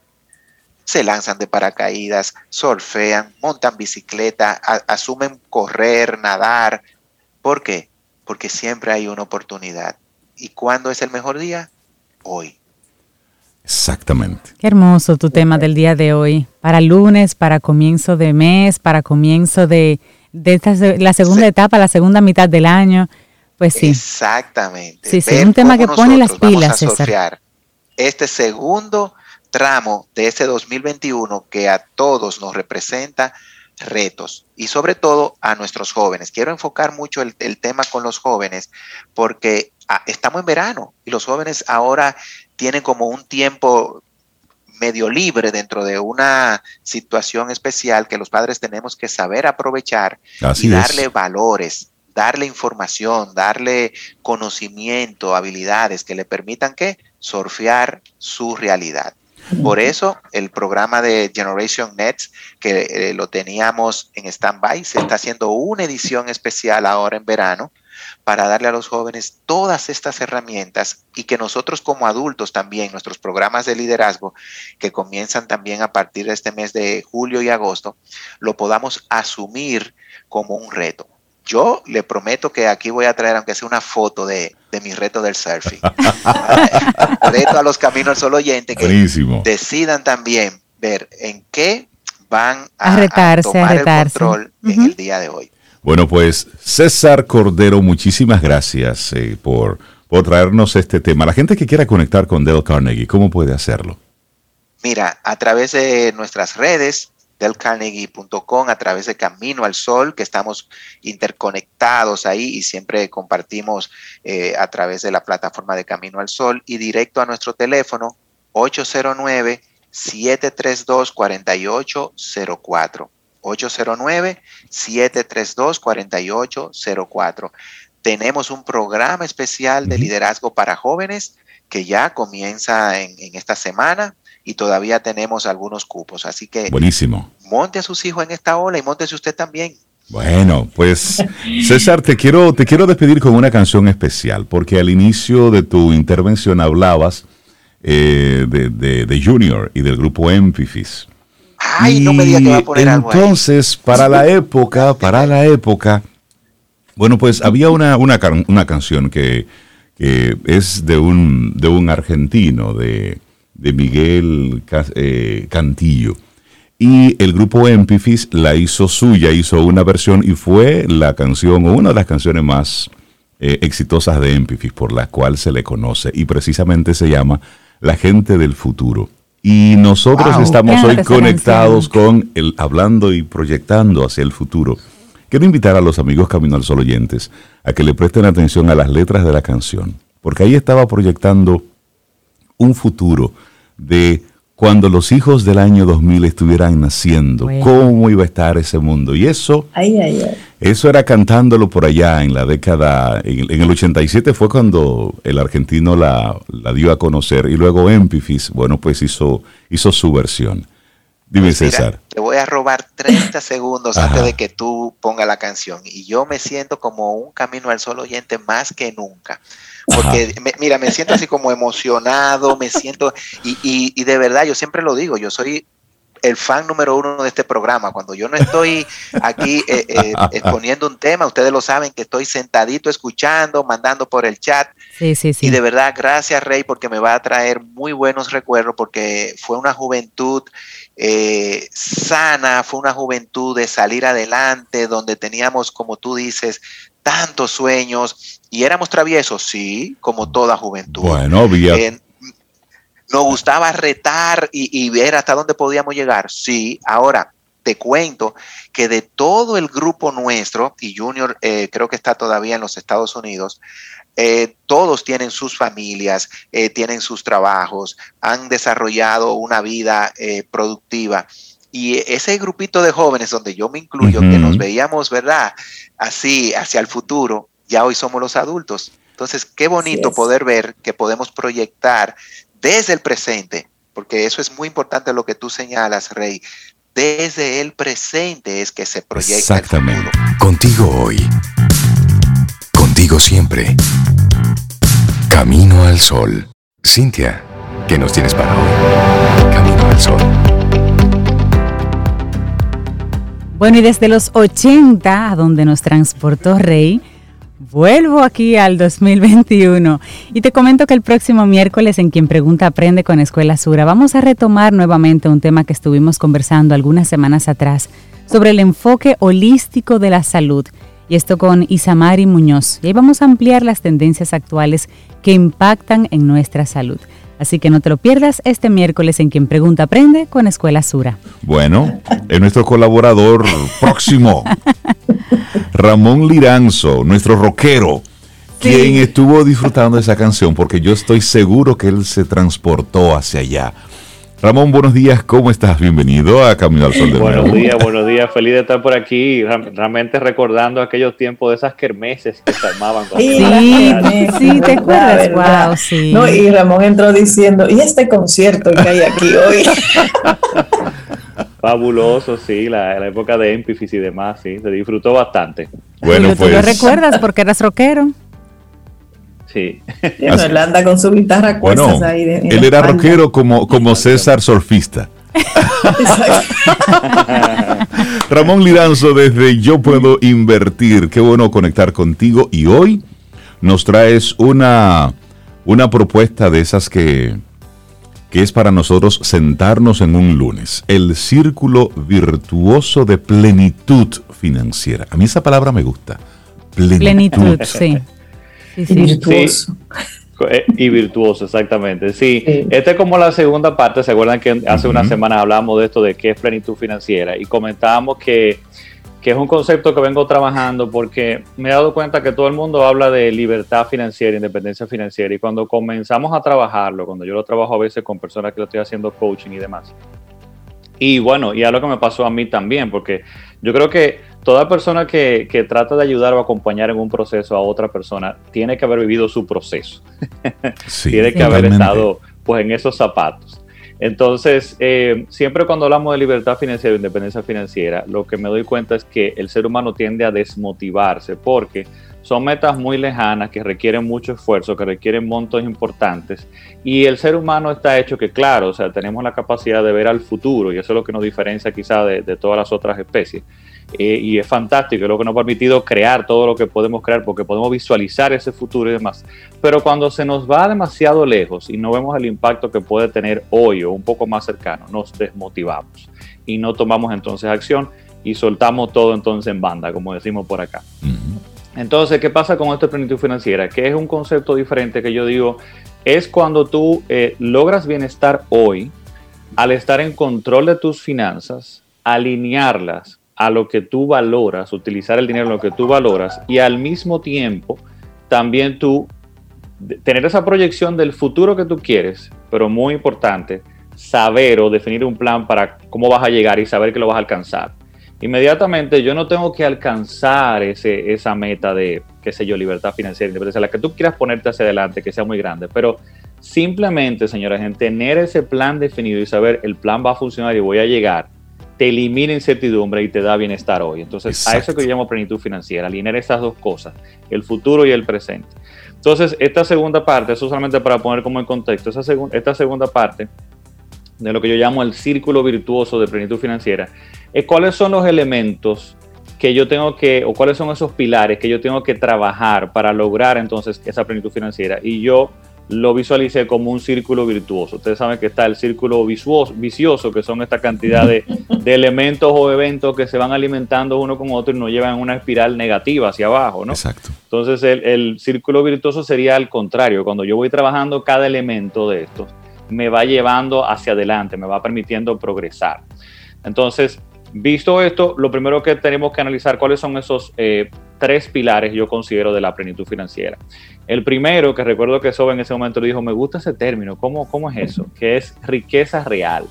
Se lanzan de paracaídas, surfean, montan bicicleta, asumen correr, nadar. ¿Por qué? Porque siempre hay una oportunidad. ¿Y cuándo es el mejor día? Hoy. Exactamente. Qué hermoso tu tema del día de hoy. Para lunes, para comienzo de mes, para comienzo de, la segunda etapa, la segunda mitad del año. Pues sí. Exactamente. Sí, sí, un tema que pone las pilas, César. Este segundo tramo de este 2021 que a todos nos representa retos y sobre todo a nuestros jóvenes. Quiero enfocar mucho el, tema con los jóvenes porque ah, estamos en verano y los jóvenes ahora tienen como un tiempo medio libre dentro de una situación especial que los padres tenemos que saber aprovechar y darle valores, darle información, darle conocimiento, habilidades que le permitan que surfear su realidad. Por eso el programa de Generation Nets, que eh, lo teníamos en stand-by, se está haciendo una edición especial ahora en verano para darle a los jóvenes todas estas herramientas y que nosotros como adultos también, nuestros programas de liderazgo, que comienzan también a partir de este mes de julio y agosto, lo podamos asumir como un reto. Yo le prometo que aquí voy a traer, aunque sea una foto de, mi reto del surfing. reto a los caminos solo oyente que decidan también ver en qué van a, retarse, tomar el control en el día de hoy. Bueno, pues César Cordero, muchísimas gracias eh, por, por traernos este tema. La gente que quiera conectar con Dale Carnegie, ¿cómo puede hacerlo? Mira, a través de nuestras redes, delcarnegie.com, a través de Camino al Sol, que estamos interconectados ahí y siempre compartimos eh, a través de la plataforma de Camino al Sol y directo a nuestro teléfono 809 732 4804. 809-732-4804. Tenemos un programa especial de liderazgo para jóvenes que ya comienza en, esta semana y todavía tenemos algunos cupos. Así que buenísimo. Monte a sus hijos en esta ola y montese usted también. Bueno, pues César, te quiero, te quiero despedir con una canción especial, porque al inicio de tu intervención hablabas eh, de, Junior y del grupo Emphis. Ay, no me diga que va a poner entonces, para la época, para la época, bueno, pues había una, una, una canción que, es de un, de un argentino, de, de Miguel eh, Cantillo. Y el grupo Empifis la hizo suya, hizo una versión y fue la canción, o una de las canciones más eh, exitosas de Empifis, por la cual se le conoce. Y precisamente se llama La gente del futuro. Y nosotros estamos hoy conectados con el hablando y proyectando hacia el futuro. Quiero invitar a los amigos Camino al Sol oyentes a que le presten atención a las letras de la canción, porque ahí estaba proyectando un futuro de cuando los hijos del año 2000 estuvieran naciendo, cómo iba a estar ese mundo. Y eso, eso era cantándolo por allá en la década, en, el 87 fue cuando el argentino la, dio a conocer y luego Empifis, bueno, pues hizo, hizo su versión. Dime, pues César. Te voy a robar 30 segundos antes de que tú pongas la canción. Y yo me siento como un camino al sol oyente más que nunca. Porque, mira, me siento así como emocionado, me siento, y, y, de verdad, yo siempre lo digo, yo soy el fan número uno de este programa. Cuando yo no estoy aquí eh, eh, exponiendo un tema, ustedes lo saben que estoy sentadito escuchando, mandando por el chat. Sí, sí, sí. Y de verdad, gracias Rey, porque me va a traer muy buenos recuerdos, porque fue una juventud eh, sana, fue una juventud de salir adelante, donde teníamos, como tú dices, tantos sueños y éramos traviesos, sí, como toda juventud. Bueno, bien. nos gustaba retar y, ver hasta dónde podíamos llegar, sí. Ahora, te cuento que de todo el grupo nuestro, y Junior eh, creo que está todavía en los Estados Unidos, eh, todos tienen sus familias, eh, tienen sus trabajos, han desarrollado una vida productiva. Y ese grupito de jóvenes, donde yo me incluyo, que nos veíamos, ¿verdad? Así, hacia el futuro, ya hoy somos los adultos. Entonces, qué bonito poder ver que podemos proyectar desde el presente, porque eso es muy importante lo que tú señalas, Rey. Desde el presente es que se proyecta. Exactamente. Contigo hoy. Contigo siempre. Camino al sol. Cintia, ¿qué nos tienes para hoy? Camino al sol. Bueno, y desde los 80, a donde nos transportó Rey, Vuelvo aquí al 2021 y te comento que el próximo miércoles en Quien Pregunta Aprende con Escuela Sura vamos a retomar nuevamente un tema que estuvimos conversando algunas semanas atrás sobre el enfoque holístico de la salud y esto con Isamari Muñoz. Y ahí vamos a ampliar las tendencias actuales que impactan en nuestra salud. Así que no te lo pierdas este miércoles en Quien Pregunta Aprende con Escuela Sura. Bueno, es nuestro colaborador próximo, Ramón Liranzo, nuestro rockero, quien estuvo disfrutando de esa canción porque yo estoy seguro que él se transportó hacia allá. Ramón, buenos días, ¿cómo estás? Bienvenido a Camino al Sol de Buenos días, buenos días, feliz de estar por aquí, realmente recordando aquellos tiempos de esas kermeses que se armaban. Sí, sí, te acuerdas, wow, sí. No, y Ramón entró diciendo, ¿y este concierto que hay aquí hoy? Fabuloso, sí, la, época de Empifis y demás, sí, se disfrutó bastante. Bueno, pues. ¿Tú lo pues. recuerdas porque eras rockero? Sí. él anda con su guitarra bueno, ahí Él era rockero como, como César surfista. Ramón Liranzo desde Yo Puedo Invertir. Qué bueno conectar contigo y hoy nos traes una, una propuesta de esas que, que es para nosotros sentarnos en un lunes. El círculo virtuoso de plenitud financiera. A mí esa palabra me gusta. Plenitud, sí. Y virtuoso. Eh, y virtuoso, exactamente. Sí, esta es como la segunda parte. ¿Se acuerdan que hace unas semanas hablábamos de esto de qué es plenitud financiera? Y comentábamos que, que, es un concepto que vengo trabajando porque me he dado cuenta que todo el mundo habla de libertad financiera, independencia financiera. Y cuando comenzamos a trabajarlo, cuando yo lo trabajo a veces con personas que lo estoy haciendo coaching y demás. Y bueno, y algo que me pasó a mí también, porque yo creo que toda persona que, trata de ayudar o acompañar en un proceso a otra persona tiene que haber vivido su proceso. tiene que haber estado pues en esos zapatos. Entonces, eh, siempre cuando hablamos de libertad financiera o independencia financiera, lo que me doy cuenta es que el ser humano tiende a desmotivarse porque son metas muy lejanas que requieren mucho esfuerzo, que requieren montos importantes y el ser humano está hecho que, claro, o sea, tenemos la capacidad de ver al futuro y eso es lo que nos diferencia quizá de, todas las otras especies eh, y es fantástico, es lo que nos ha permitido crear todo lo que podemos crear porque podemos visualizar ese futuro y demás. Pero cuando se nos va demasiado lejos y no vemos el impacto que puede tener hoy o un poco más cercano, nos desmotivamos y no tomamos entonces acción y soltamos todo entonces en banda, como decimos por acá. Entonces, ¿qué pasa con esta plenitud financiera? Que es un concepto diferente que yo digo, es cuando tú eh, logras bienestar hoy al estar en control de tus finanzas, alinearlas a lo que tú valoras, utilizar el dinero en lo que tú valoras y al mismo tiempo también tú tener esa proyección del futuro que tú quieres, pero muy importante, saber o definir un plan para cómo vas a llegar y saber que lo vas a alcanzar. Inmediatamente yo no tengo que alcanzar ese, esa meta de, qué sé yo, libertad financiera, independencia, la que tú quieras ponerte hacia adelante, que sea muy grande, pero simplemente, señores, en tener ese plan definido y saber el plan va a funcionar y voy a llegar, te elimina incertidumbre y te da bienestar hoy. Entonces, a eso que yo llamo plenitud financiera, alinear esas dos cosas, el futuro y el presente. Entonces, esta segunda parte, eso solamente para poner como en contexto, esa esta segunda parte de lo que yo llamo el círculo virtuoso de plenitud financiera, es cuáles son los elementos que yo tengo que, o cuáles son esos pilares que yo tengo que trabajar para lograr entonces esa plenitud financiera. Y yo lo visualicé como un círculo virtuoso. Ustedes saben que está el círculo vicioso, que son esta cantidad de, elementos o eventos que se van alimentando uno con otro y nos llevan una espiral negativa hacia abajo, ¿no? Exacto. Entonces el, el círculo virtuoso sería al contrario, cuando yo voy trabajando cada elemento de estos, me va llevando hacia adelante, me va permitiendo progresar. Entonces, visto esto, lo primero que tenemos que analizar cuáles son esos eh, tres pilares yo considero de la plenitud financiera. El primero, que recuerdo que Sobe en ese momento dijo, me gusta ese término, ¿cómo, cómo es eso? Que es riqueza real.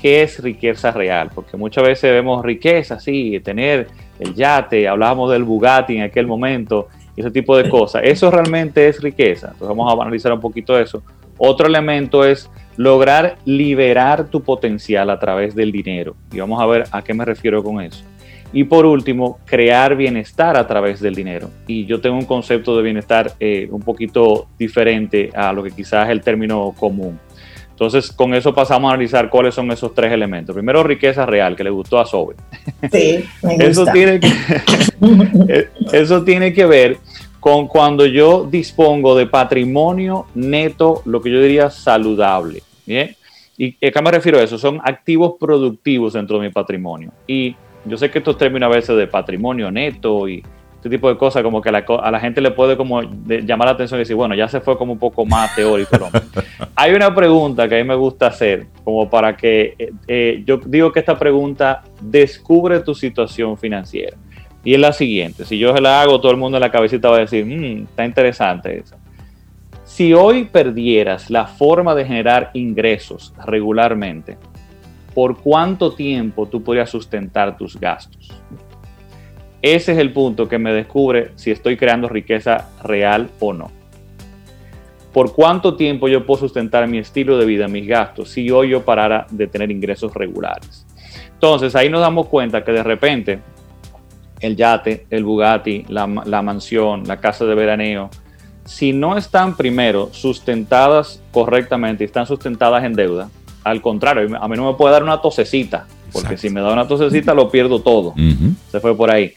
¿Qué es riqueza real? Porque muchas veces vemos riqueza, sí, tener el yate, hablábamos del Bugatti en aquel momento, ese tipo de cosas. Eso realmente es riqueza. Entonces vamos a analizar un poquito eso. Otro elemento es lograr liberar tu potencial a través del dinero. Y vamos a ver a qué me refiero con eso. Y por último, crear bienestar a través del dinero. Y yo tengo un concepto de bienestar eh, un poquito diferente a lo que quizás es el término común. Entonces, con eso pasamos a analizar cuáles son esos tres elementos. Primero, riqueza real, que le gustó a Sobe. Sí, Eso tiene, que, eso tiene que ver con cuando yo dispongo de patrimonio neto, lo que yo diría saludable. ¿bien? ¿Y a qué me refiero a eso? Son activos productivos dentro de mi patrimonio. Y yo sé que estos términos a veces de patrimonio neto y este tipo de cosas, como que a la gente le puede como llamar la atención y decir, bueno, ya se fue como un poco más teórico. Hay una pregunta que a mí me gusta hacer, como para que eh, eh, yo digo que esta pregunta descubre tu situación financiera. Y es la siguiente, si yo se la hago, todo el mundo en la cabecita va a decir, mmm, está interesante eso. Si hoy perdieras la forma de generar ingresos regularmente, ¿por cuánto tiempo tú podrías sustentar tus gastos? Ese es el punto que me descubre si estoy creando riqueza real o no. ¿Por cuánto tiempo yo puedo sustentar mi estilo de vida, mis gastos, si hoy yo parara de tener ingresos regulares? Entonces ahí nos damos cuenta que de repente el yate, el Bugatti, la, la mansión, la casa de veraneo, si no están primero sustentadas correctamente y están sustentadas en deuda, al contrario, a mí no me puede dar una tosecita, porque si me da una tosecita lo pierdo todo. Se fue por ahí.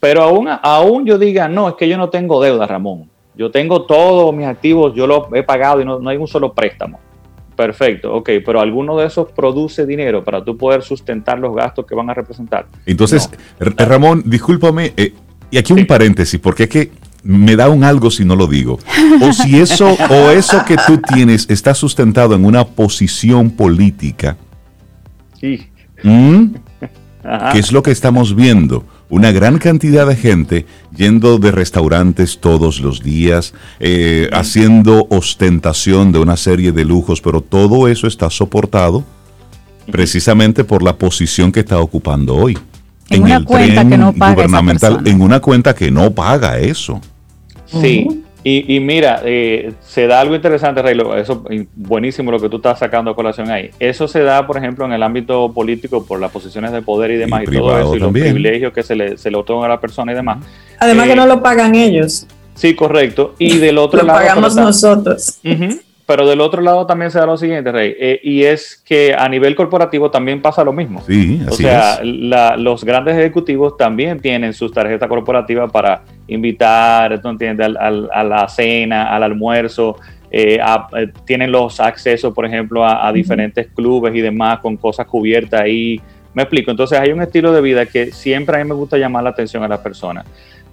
Pero aún, aún yo diga, no, es que yo no tengo deuda, Ramón. Yo tengo todos mis activos, yo los he pagado y no, hay un solo préstamo. Perfecto, ok, pero alguno de esos produce dinero para tú poder sustentar los gastos que van a representar. Entonces, Ramón, discúlpame, eh, y aquí un paréntesis, porque es que me da un algo si no lo digo. O si eso, o eso que tú tienes está sustentado en una posición política. Sí. ¿Qué es lo que estamos viendo? Una gran cantidad de gente yendo de restaurantes todos los días, eh, haciendo ostentación de una serie de lujos, pero todo eso está soportado precisamente por la posición que está ocupando hoy. En, una cuenta que no paga gubernamental, en una cuenta que no paga eso. Sí, y, mira, eh, se da algo interesante, Rey, eso buenísimo lo que tú estás sacando a colación ahí. Eso se da, por ejemplo, en el ámbito político por las posiciones de poder y demás, y, todo eso, y los privilegios que se le, se le otorgan a la persona y demás. Además que eh, no lo pagan ellos. Sí, correcto. Y del otro lo lado... pagamos nosotros. Pero del otro lado también se da lo siguiente, Rey, eh, y es que a nivel corporativo también pasa lo mismo. Sí, así o sea, los grandes ejecutivos también tienen sus tarjetas corporativas para invitar, ¿tú entiendes? a la cena, al almuerzo, eh, eh, tienen los accesos, por ejemplo, a, a, diferentes clubes y demás con cosas cubiertas ahí. Me explico. Entonces hay un estilo de vida que siempre a mí me gusta llamar la atención a las personas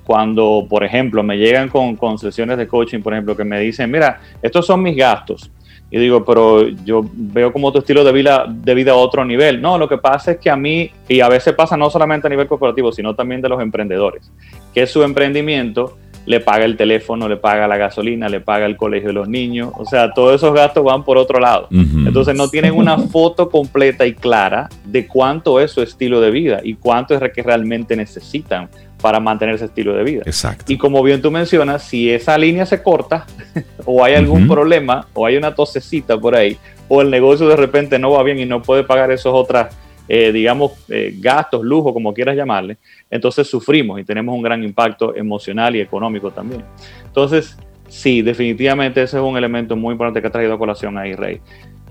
cuando, por ejemplo, me llegan con, con sesiones de coaching, por ejemplo, que me dicen, mira, estos son mis gastos. Y digo, pero yo veo como tu estilo de vida, de vida a otro nivel. No, lo que pasa es que a mí, y a veces pasa no solamente a nivel corporativo, sino también de los emprendedores, que su emprendimiento le paga el teléfono, le paga la gasolina, le paga el colegio de los niños. O sea, todos esos gastos van por otro lado. Entonces no tienen una foto completa y clara de cuánto es su estilo de vida y cuánto es que realmente necesitan para mantener ese estilo de vida. Exacto. Y como bien tú mencionas, si esa línea se corta o hay algún problema o hay una tosecita por ahí o el negocio de repente no va bien y no puede pagar esos otros, eh, digamos, eh, gastos, lujo, como quieras llamarle, entonces sufrimos y tenemos un gran impacto emocional y económico también. Entonces, sí, definitivamente ese es un elemento muy importante que ha traído a colación ahí, Rey.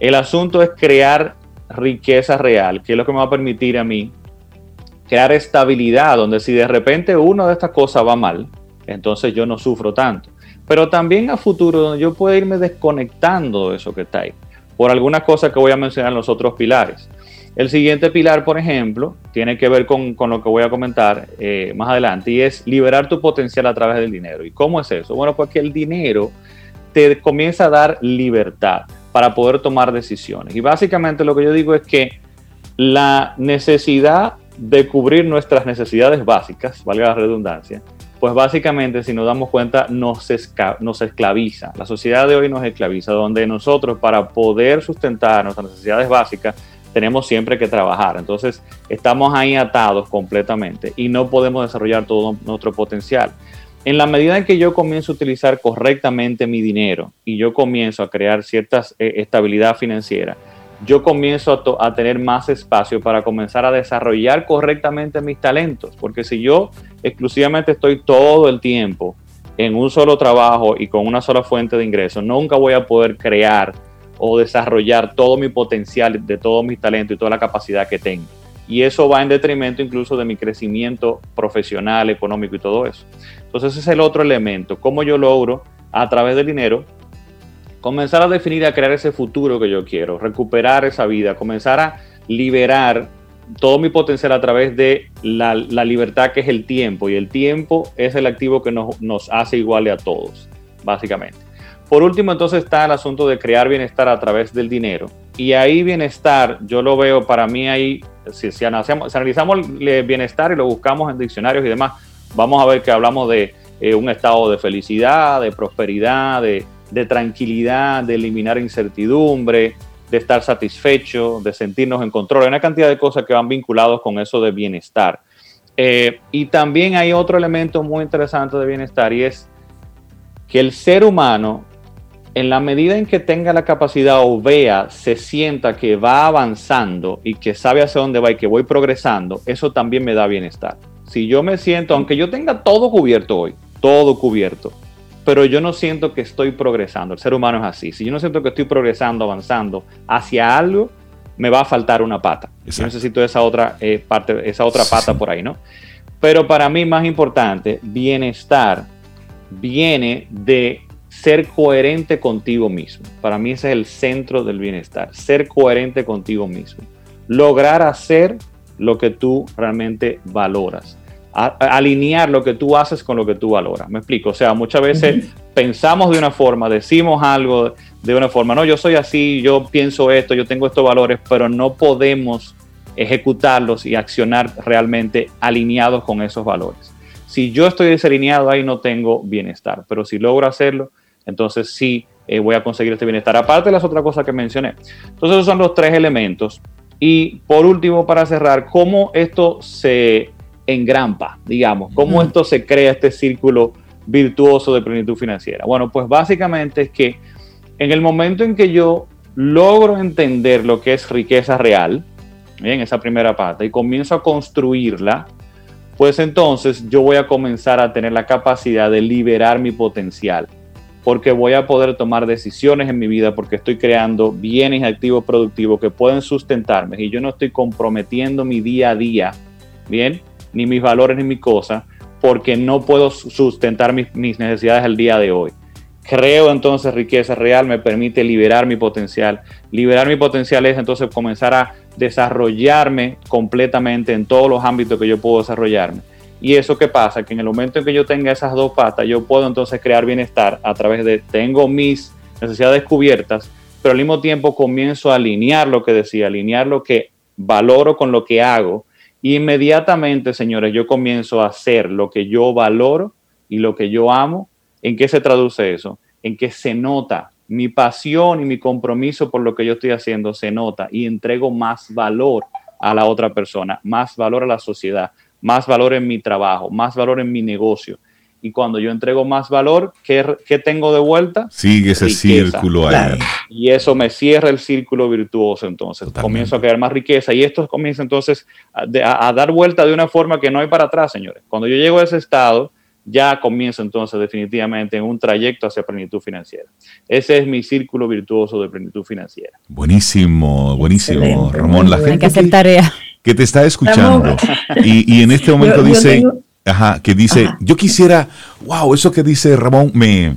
El asunto es crear riqueza real, que es lo que me va a permitir a mí crear estabilidad, donde si de repente una de estas cosas va mal, entonces yo no sufro tanto. Pero también a futuro, donde yo puedo irme desconectando de eso que está ahí, por algunas cosas que voy a mencionar en los otros pilares. El siguiente pilar, por ejemplo, tiene que ver con, lo que voy a comentar eh, más adelante y es liberar tu potencial a través del dinero. ¿Y cómo es eso? Bueno, porque el dinero te comienza a dar libertad para poder tomar decisiones. Y básicamente lo que yo digo es que la necesidad de cubrir nuestras necesidades básicas, valga la redundancia, pues básicamente si nos damos cuenta nos esclaviza. La sociedad de hoy nos esclaviza, donde nosotros para poder sustentar nuestras necesidades básicas tenemos siempre que trabajar. Entonces estamos ahí atados completamente y no podemos desarrollar todo nuestro potencial. En la medida en que yo comienzo a utilizar correctamente mi dinero y yo comienzo a crear cierta eh, estabilidad financiera, yo comienzo a, tener más espacio para comenzar a desarrollar correctamente mis talentos. Porque si yo exclusivamente estoy todo el tiempo en un solo trabajo y con una sola fuente de ingresos, nunca voy a poder crear o desarrollar todo mi potencial, de todo mi talento y toda la capacidad que tengo. Y eso va en detrimento incluso de mi crecimiento profesional, económico y todo eso. Entonces ese es el otro elemento, cómo yo logro a través del dinero comenzar a definir, a crear ese futuro que yo quiero, recuperar esa vida, comenzar a liberar todo mi potencial a través de la, libertad que es el tiempo. Y el tiempo es el activo que nos, nos hace iguales a todos, básicamente. Por último, entonces está el asunto de crear bienestar a través del dinero. Y ahí bienestar, yo lo veo para mí ahí, si, analizamos, el bienestar y lo buscamos en diccionarios y demás, vamos a ver que hablamos de eh, un estado de felicidad, de prosperidad, de, de tranquilidad, de eliminar incertidumbre, de estar satisfecho, de sentirnos en control. Hay una cantidad de cosas que van vinculados con eso de bienestar. Eh, y también hay otro elemento muy interesante de bienestar y es que el ser humano, en la medida en que tenga la capacidad o vea, se sienta que va avanzando y que sabe hacia dónde va y que voy progresando, eso también me da bienestar. Si yo me siento, aunque yo tenga todo cubierto hoy, todo cubierto, pero yo no siento que estoy progresando. El ser humano es así. Si yo no siento que estoy progresando, avanzando hacia algo, me va a faltar una pata. Yo necesito esa otra eh, parte, esa otra pata por ahí, ¿no? Pero para mí más importante, bienestar viene de ser coherente contigo mismo. Para mí ese es el centro del bienestar, ser coherente contigo mismo. Lograr hacer lo que tú realmente valoras alinear lo que tú haces con lo que tú valoras. Me explico. O sea, muchas veces pensamos de una forma, decimos algo de una forma. No, yo soy así, yo pienso esto, yo tengo estos valores, pero no podemos ejecutarlos y accionar realmente alineados con esos valores. Si yo estoy desalineado ahí no tengo bienestar, pero si logro hacerlo, entonces sí eh, voy a conseguir este bienestar. Aparte de las otras cosas que mencioné. Entonces esos son los tres elementos. Y por último, para cerrar, ¿cómo esto se en grampa, digamos, cómo esto se crea este círculo virtuoso de plenitud financiera. Bueno, pues básicamente es que en el momento en que yo logro entender lo que es riqueza real, bien, esa primera parte, y comienzo a construirla, pues entonces yo voy a comenzar a tener la capacidad de liberar mi potencial, porque voy a poder tomar decisiones en mi vida, porque estoy creando bienes activos productivos que pueden sustentarme y yo no estoy comprometiendo mi día a día, bien, ni mis valores, ni mis cosas, porque no puedo sustentar mis, necesidades el día de hoy. Creo entonces riqueza real, me permite liberar mi potencial. Liberar mi potencial es entonces comenzar a desarrollarme completamente en todos los ámbitos que yo puedo desarrollarme. Y eso qué pasa, que en el momento en que yo tenga esas dos patas, yo puedo entonces crear bienestar a través de, tengo mis necesidades cubiertas, pero al mismo tiempo comienzo a alinear lo que decía, alinear lo que valoro con lo que hago inmediatamente, señores, yo comienzo a hacer lo que yo valoro y lo que yo amo. ¿En qué se traduce eso? En que se nota mi pasión y mi compromiso por lo que yo estoy haciendo, se nota y entrego más valor a la otra persona, más valor a la sociedad, más valor en mi trabajo, más valor en mi negocio y cuando yo entrego más valor, ¿qué, tengo de vuelta? Sigue ese círculo ahí. Y eso me cierra el círculo virtuoso entonces. Comienzo a crear más riqueza y esto comienza entonces a, dar vuelta de una forma que no hay para atrás, señores. Cuando yo llego a ese estado, ya comienzo entonces definitivamente en un trayecto hacia plenitud financiera. Ese es mi círculo virtuoso de plenitud financiera. Buenísimo, buenísimo, Ramón. La gente hay que hacer tarea. Que te está escuchando y, en este momento dice... Ajá, que dice, yo quisiera, wow, eso que dice Ramón me,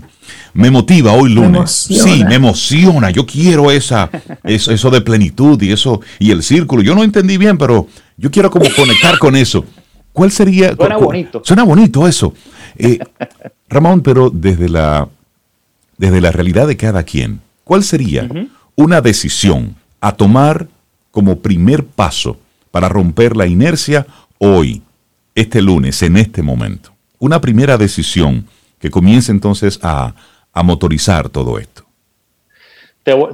me motiva hoy lunes. sí, me emociona. Yo quiero esa, eso, eso, de plenitud y eso, y el círculo. Yo no entendí bien, pero yo quiero como conectar con eso. ¿Cuál sería? Suena bonito. Suena bonito eso. Eh, Ramón, pero desde la, desde la realidad de cada quien, ¿cuál sería una decisión a tomar como primer paso para romper la inercia hoy, este lunes, en este momento. Una primera decisión que comience entonces a, motorizar todo esto.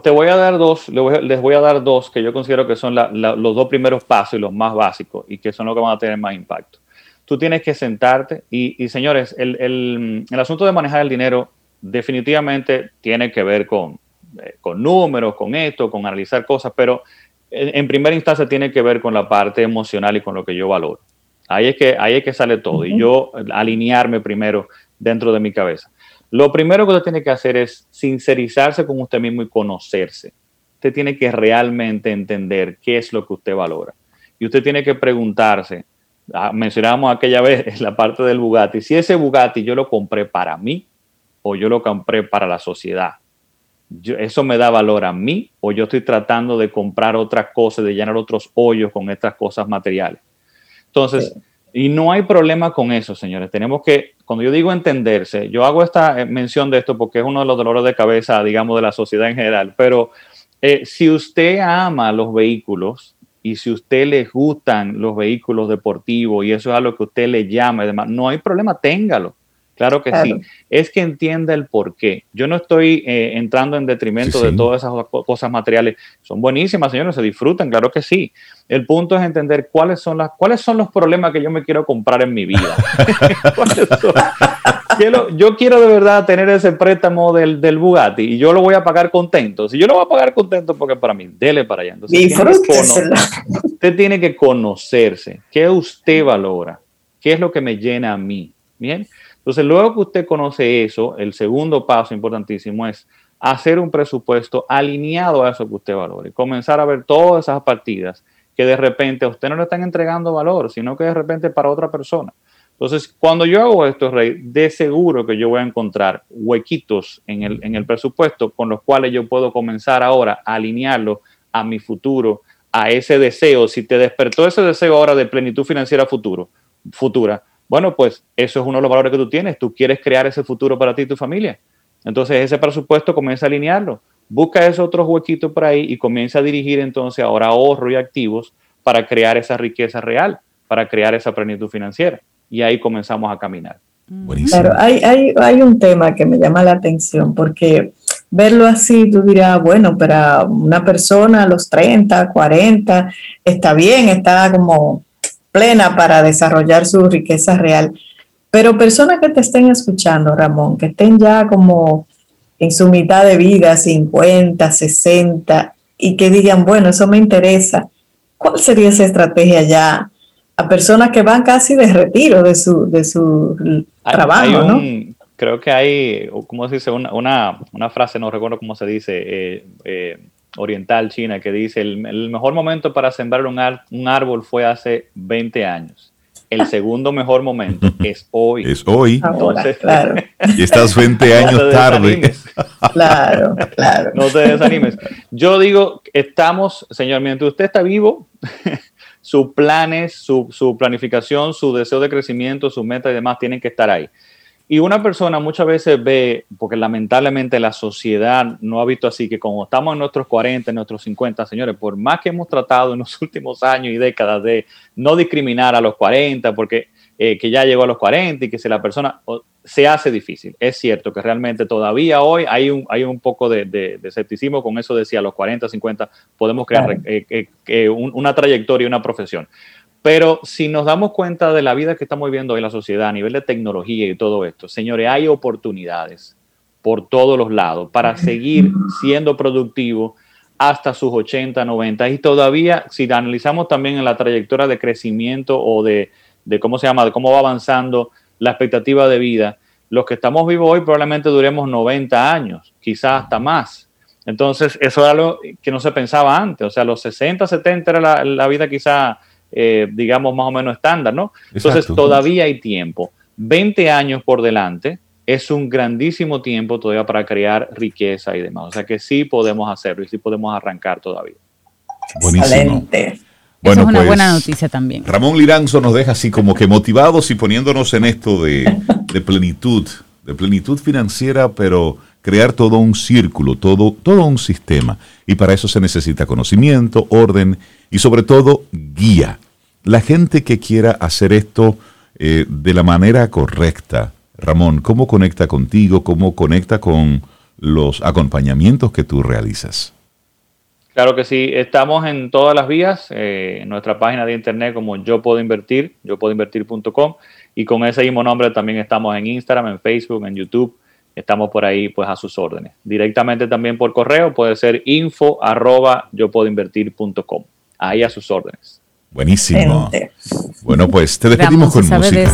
Te, voy a dar dos, les voy a, dar dos que yo considero que son los dos primeros pasos y los más básicos y que son los que van a tener más impacto. Tú tienes que sentarte y, señores, el, asunto de manejar el dinero definitivamente tiene que ver con, eh, con números, con esto, con analizar cosas, pero en, primera instancia tiene que ver con la parte emocional y con lo que yo valoro. Ahí es que, ahí es que sale todo. Y yo alinearme primero dentro de mi cabeza. Lo primero que usted tiene que hacer es sincerizarse con usted mismo y conocerse. Usted tiene que realmente entender qué es lo que usted valora. Y usted tiene que preguntarse, ah, mencionábamos aquella vez en la parte del Bugatti, si ese Bugatti yo lo compré para mí o yo lo compré para la sociedad. ¿Eso me da valor a mí o yo estoy tratando de comprar otras cosas, de llenar otros hoyos con estas cosas materiales? Entonces, y no hay problema con eso, señores. Tenemos que, cuando yo digo entenderse, yo hago esta eh, mención de esto porque es uno de los dolores de cabeza, digamos, de la sociedad en general, pero eh, si usted ama los vehículos y si usted le gustan los vehículos deportivos y eso es algo que usted le llama y demás, no hay problema, téngalo. Claro que sí. Es que entienda el por qué. Yo no estoy eh, entrando en detrimento de todas esas cosas materiales. Son buenísimas, señores, se disfrutan, claro que sí. El punto es entender cuáles son, las, cuáles son los problemas que yo me quiero comprar en mi vida. yo quiero de verdad tener ese préstamo del, del, Bugatti y yo lo voy a pagar contento. Si yo lo voy a pagar contento, porque para mí, dele para allá. Entonces, usted tiene que conocerse. ¿Qué usted valora? ¿Qué es lo que me llena a mí? Bien. Entonces, luego que usted conoce eso, el segundo paso importantísimo es hacer un presupuesto alineado a eso que usted valore. Comenzar a ver todas esas partidas que de repente a usted no le están entregando valor, sino que de repente para otra persona. Entonces, cuando yo hago esto, Rey, de seguro que yo voy a encontrar huequitos en el, en el presupuesto con los cuales yo puedo comenzar ahora a alinearlo a mi futuro, a ese deseo. Si te despertó ese deseo ahora de plenitud financiera futuro, futura, bueno, pues eso es uno de los valores que tú tienes. Tú quieres crear ese futuro para ti y tu familia. Entonces ese presupuesto comienza a alinearlo. Busca esos otros huequitos por ahí y comienza a dirigir entonces ahora ahorro y activos para crear esa riqueza real, para crear esa plenitud financiera. Y ahí comenzamos a caminar. Claro, hay, hay, hay un tema que me llama la atención porque verlo así, tú dirás, bueno, pero una persona a los 30, 40, está bien, está como plena para desarrollar su riqueza real. Pero personas que te estén escuchando, Ramón, que estén ya como en su mitad de vida, 50, 60, y que digan, bueno, eso me interesa, ¿cuál sería esa estrategia ya a personas que van casi de retiro de su, de su trabajo? ¿no? Creo que hay, ¿cómo se dice? Una, una, una, frase, no recuerdo cómo se dice, eh, eh, oriental china que dice, el, mejor momento para sembrar un, un, árbol fue hace 20 años. El segundo mejor momento es hoy. Es hoy. Entonces, claro. Y estás 20 años tarde. Claro, claro. No te desanimes. Yo digo, estamos, señor, mientras usted está vivo, sus planes, su, su planificación, su deseo de crecimiento, sus metas y demás tienen que estar ahí. Y una persona muchas veces ve, porque lamentablemente la sociedad no ha visto así, que como estamos en nuestros 40, en nuestros 50, señores, por más que hemos tratado en los últimos años y décadas de no discriminar a los 40, porque eh, que ya llegó a los 40 y que si la persona se hace difícil. Es cierto que realmente todavía hoy hay un, hay un poco de, de, escepticismo con eso de si a los 40, 50 podemos crear eh, eh, una trayectoria y una profesión. Pero si nos damos cuenta de la vida que estamos viviendo en la sociedad a nivel de tecnología y todo esto, señores, hay oportunidades por todos los lados para seguir siendo productivo hasta sus 80, 90 y todavía si analizamos también en la trayectoria de crecimiento o de, de cómo se llama, de cómo va avanzando la expectativa de vida, los que estamos vivos hoy probablemente duremos 90 años, quizás hasta más. Entonces, eso era algo que no se pensaba antes. O sea, los 60, 70 era la, la vida quizá eh, digamos, más o menos estándar, ¿no? Entonces todavía hay tiempo. 20 años por delante es un grandísimo tiempo todavía para crear riqueza y demás. O sea que sí podemos hacerlo y sí podemos arrancar todavía. Buenísimo. Bueno, es una pues, buena noticia también. Ramón Liranzo nos deja así como que motivados y poniéndonos en esto de, de plenitud, de plenitud financiera, pero crear todo un círculo, todo, todo un sistema. Y para eso se necesita conocimiento, orden y sobre todo guía. La gente que quiera hacer esto eh, de la manera correcta, Ramón, ¿cómo conecta contigo? ¿Cómo conecta con los acompañamientos que tú realizas? Claro que sí, estamos en todas las vías, eh, en nuestra página de internet como yo puedo invertir, yo puedo invertir.com y con ese mismo nombre también estamos en Instagram, en Facebook, en YouTube, estamos por ahí pues a sus órdenes. Directamente también por correo puede ser info arroba yo puedo invertir.com, ahí a sus órdenes. Buenísimo. Bueno, pues te despedimos con música.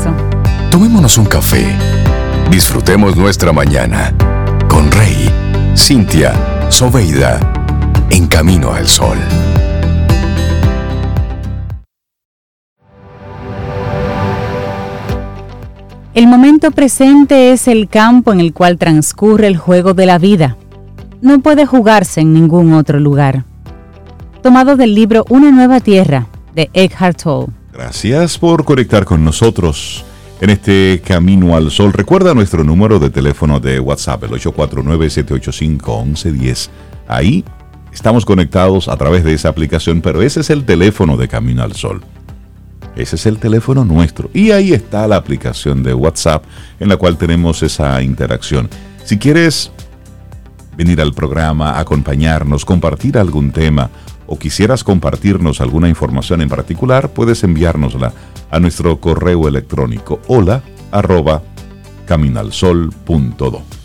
Tomémonos un café. Disfrutemos nuestra mañana con Rey, Cintia, Soveida, en camino al sol. El momento presente es el campo en el cual transcurre el juego de la vida. No puede jugarse en ningún otro lugar. Tomado del libro Una nueva tierra de Eckhart Tolle. Gracias por conectar con nosotros en este camino al sol. Recuerda nuestro número de teléfono de WhatsApp, el 849-785-1110. Ahí estamos conectados a través de esa aplicación, pero ese es el teléfono de Camino al Sol. Ese es el teléfono nuestro. Y ahí está la aplicación de WhatsApp en la cual tenemos esa interacción. Si quieres venir al programa, acompañarnos, compartir algún tema o quisieras compartirnos alguna información en particular, puedes enviárnosla a nuestro correo electrónico hola arroba caminalsol.do.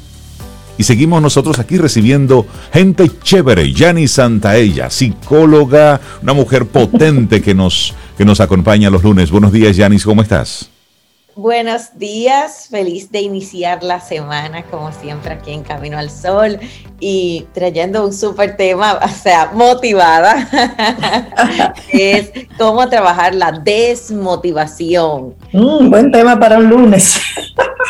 Y seguimos nosotros aquí recibiendo gente chévere, Yani Santaella, psicóloga, una mujer potente que nos, que nos acompaña los lunes. Buenos días, Yanis, ¿cómo estás? Buenos días, feliz de iniciar la semana como siempre aquí en Camino al Sol y trayendo un súper tema, o sea, motivada, es cómo trabajar la desmotivación. Un buen tema para un lunes.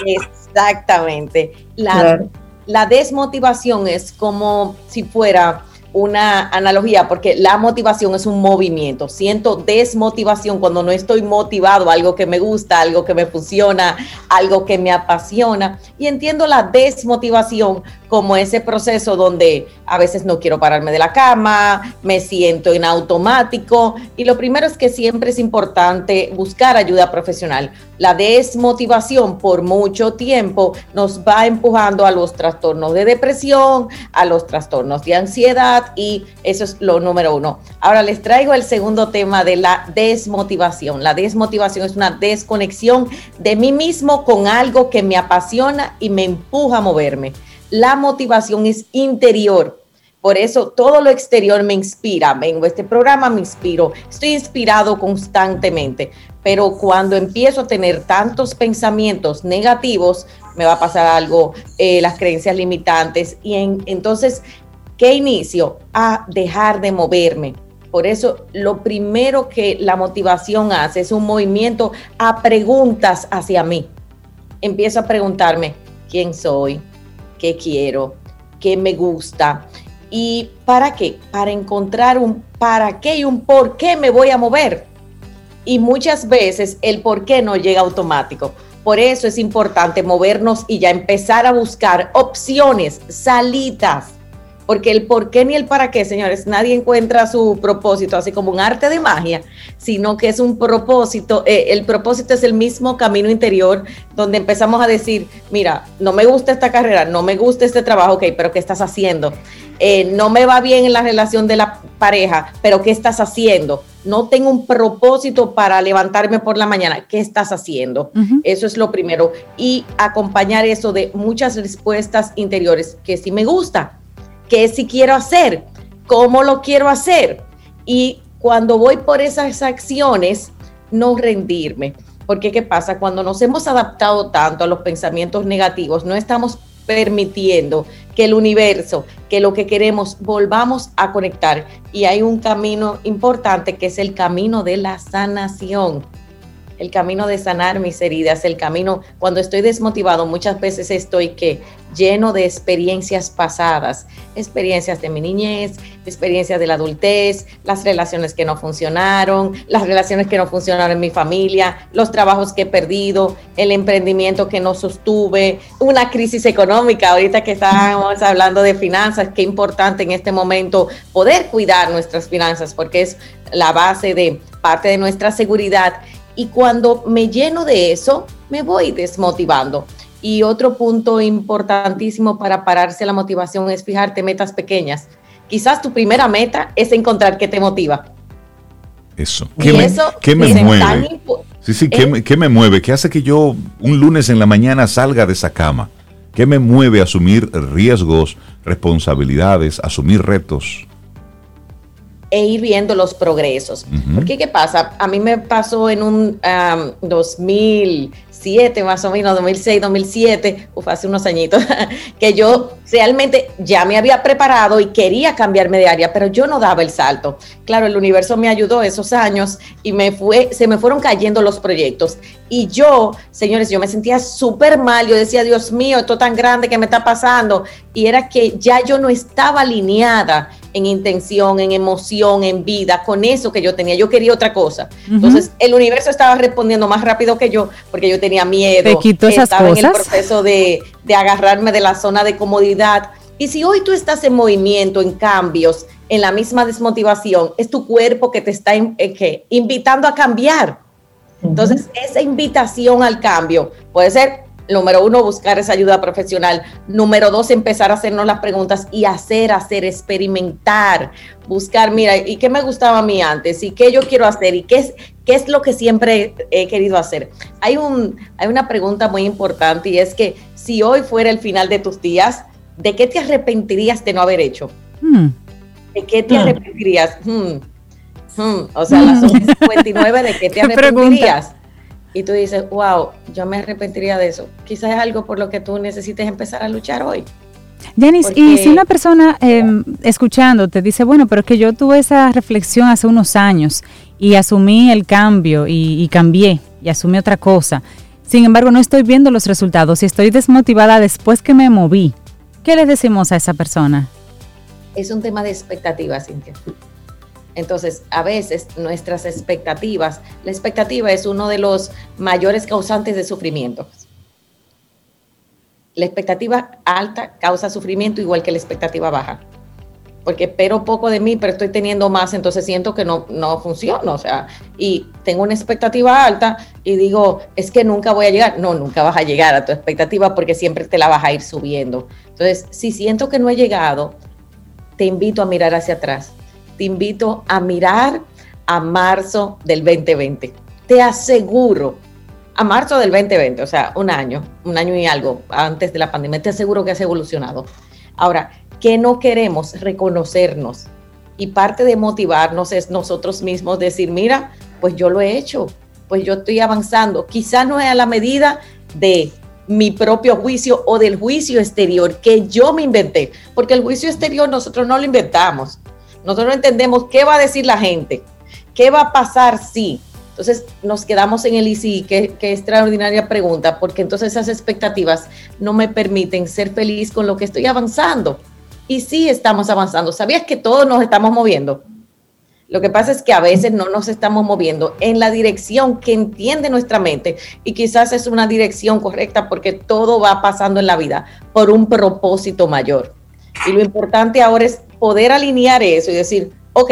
Exactamente. La, la desmotivación es como si fuera una analogía, porque la motivación es un movimiento. Siento desmotivación cuando no estoy motivado, algo que me gusta, algo que me funciona, algo que me apasiona. Y entiendo la desmotivación como ese proceso donde a veces no quiero pararme de la cama, me siento en automático. Y lo primero es que siempre es importante buscar ayuda profesional. La desmotivación por mucho tiempo nos va empujando a los trastornos de depresión, a los trastornos de ansiedad y eso es lo número uno. Ahora les traigo el segundo tema de la desmotivación. La desmotivación es una desconexión de mí mismo con algo que me apasiona y me empuja a moverme. La motivación es interior. Por eso todo lo exterior me inspira. Vengo este programa, me inspiro. Estoy inspirado constantemente. Pero cuando empiezo a tener tantos pensamientos negativos, me va a pasar algo, eh, las creencias limitantes. Y entonces, ¿qué inicio? A dejar de moverme. Por eso lo primero que la motivación hace es un movimiento a preguntas hacia mí. Empiezo a preguntarme, ¿quién soy? qué quiero, qué me gusta. ¿Y para qué? Para encontrar un para qué y un por qué me voy a mover. Y muchas veces el por qué no llega automático. Por eso es importante movernos y ya empezar a buscar opciones, salitas porque el por qué ni el para qué, señores, nadie encuentra su propósito así como un arte de magia, sino que es un propósito, eh, el propósito es el mismo camino interior donde empezamos a decir, mira, no me gusta esta carrera, no me gusta este trabajo, ok, pero ¿qué estás haciendo? Eh, no me va bien en la relación de la pareja, pero ¿qué estás haciendo? No tengo un propósito para levantarme por la mañana, ¿qué estás haciendo? Eso es lo primero. Y acompañar eso de muchas respuestas interiores que sí me gusta qué si quiero hacer, cómo lo quiero hacer. Y cuando voy por esas acciones, no rendirme. Porque ¿qué pasa? Cuando nos hemos adaptado tanto a los pensamientos negativos, no estamos permitiendo que el universo, que lo que queremos, volvamos a conectar. Y hay un camino importante que es el camino de la sanación. El camino de sanar mis heridas, el camino, cuando estoy desmotivado, muchas veces estoy que lleno de experiencias pasadas, experiencias de mi niñez, experiencias de la adultez, las relaciones que no funcionaron, las relaciones que no funcionaron en mi familia, los trabajos que he perdido, el emprendimiento que no sostuve, una crisis económica, ahorita que estábamos hablando de finanzas, qué importante en este momento poder cuidar nuestras finanzas porque es la base de parte de nuestra seguridad. Y cuando me lleno de eso, me voy desmotivando. Y otro punto importantísimo para pararse la motivación es fijarte metas pequeñas. Quizás tu primera meta es encontrar qué te motiva. Eso. ¿Qué me, ¿qué me mueve? Sí, sí, ¿qué, me, ¿qué me mueve? ¿Qué hace que yo un lunes en la mañana salga de esa cama? ¿Qué me mueve a asumir riesgos, responsabilidades, asumir retos? E ir viendo los progresos. Porque, ¿qué pasa? A mí me pasó en un 2007, más o menos, 2006, 2007, uf, hace unos añitos, que yo realmente ya me había preparado y quería cambiarme de área, pero yo no daba el salto. Claro, el universo me ayudó esos años y me fue, se me fueron cayendo los proyectos. Y yo, señores, yo me sentía súper mal. Yo decía, Dios mío, esto tan grande que me está pasando. Y era que ya yo no estaba alineada en intención, en emoción, en vida, con eso que yo tenía. Yo quería otra cosa. Entonces, el universo estaba respondiendo más rápido que yo porque yo tenía miedo. Te quitó esas estaba en el proceso de, de agarrarme de la zona de comodidad. Y si hoy tú estás en movimiento, en cambios, en la misma desmotivación, es tu cuerpo que te está eh, invitando a cambiar. Entonces, esa invitación al cambio puede ser número uno, buscar esa ayuda profesional. Número dos, empezar a hacernos las preguntas y hacer, hacer, experimentar, buscar, mira, ¿y qué me gustaba a mí antes? ¿Y qué yo quiero hacer? ¿Y qué es, qué es lo que siempre he querido hacer? Hay, un, hay una pregunta muy importante y es que si hoy fuera el final de tus días, ¿de qué te arrepentirías de no haber hecho? Hmm. ¿De qué te hmm. arrepentirías? Hmm. O sea, las 59, ¿de qué te arrepentirías? Y tú dices, wow, yo me arrepentiría de eso. Quizás es algo por lo que tú necesites empezar a luchar hoy. Janice, y si una persona eh, escuchando te dice, bueno, pero es que yo tuve esa reflexión hace unos años y asumí el cambio y, y cambié y asumí otra cosa. Sin embargo, no estoy viendo los resultados y estoy desmotivada después que me moví. ¿Qué le decimos a esa persona? Es un tema de expectativas, Cintia. Entonces, a veces nuestras expectativas, la expectativa es uno de los mayores causantes de sufrimiento. La expectativa alta causa sufrimiento igual que la expectativa baja. Porque espero poco de mí, pero estoy teniendo más, entonces siento que no, no funciona. O sea, y tengo una expectativa alta y digo, es que nunca voy a llegar. No, nunca vas a llegar a tu expectativa porque siempre te la vas a ir subiendo. Entonces, si siento que no he llegado, te invito a mirar hacia atrás te invito a mirar a marzo del 2020. Te aseguro, a marzo del 2020, o sea, un año, un año y algo antes de la pandemia, te aseguro que has evolucionado. Ahora, ¿qué no queremos? Reconocernos. Y parte de motivarnos es nosotros mismos decir, mira, pues yo lo he hecho, pues yo estoy avanzando. Quizá no es la medida de mi propio juicio o del juicio exterior que yo me inventé, porque el juicio exterior nosotros no lo inventamos. Nosotros no entendemos qué va a decir la gente, qué va a pasar si. Entonces nos quedamos en el ICI, qué, qué extraordinaria pregunta, porque entonces esas expectativas no me permiten ser feliz con lo que estoy avanzando. Y sí estamos avanzando. ¿Sabías que todos nos estamos moviendo? Lo que pasa es que a veces no nos estamos moviendo en la dirección que entiende nuestra mente y quizás es una dirección correcta porque todo va pasando en la vida por un propósito mayor. Y lo importante ahora es poder alinear eso y decir, ok,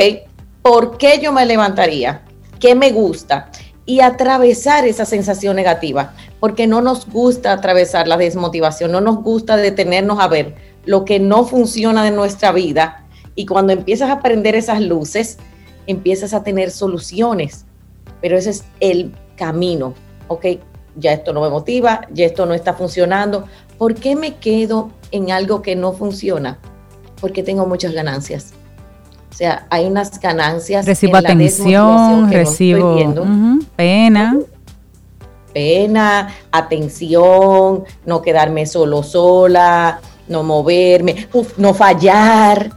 ¿por qué yo me levantaría? ¿Qué me gusta? Y atravesar esa sensación negativa, porque no nos gusta atravesar la desmotivación, no nos gusta detenernos a ver lo que no funciona de nuestra vida. Y cuando empiezas a prender esas luces, empiezas a tener soluciones. Pero ese es el camino, ok, ya esto no me motiva, ya esto no está funcionando. ¿Por qué me quedo en algo que no funciona? Porque tengo muchas ganancias. O sea, hay unas ganancias. Recibo atención, recibo pena. Pena, atención, no quedarme solo sola, no moverme, no fallar.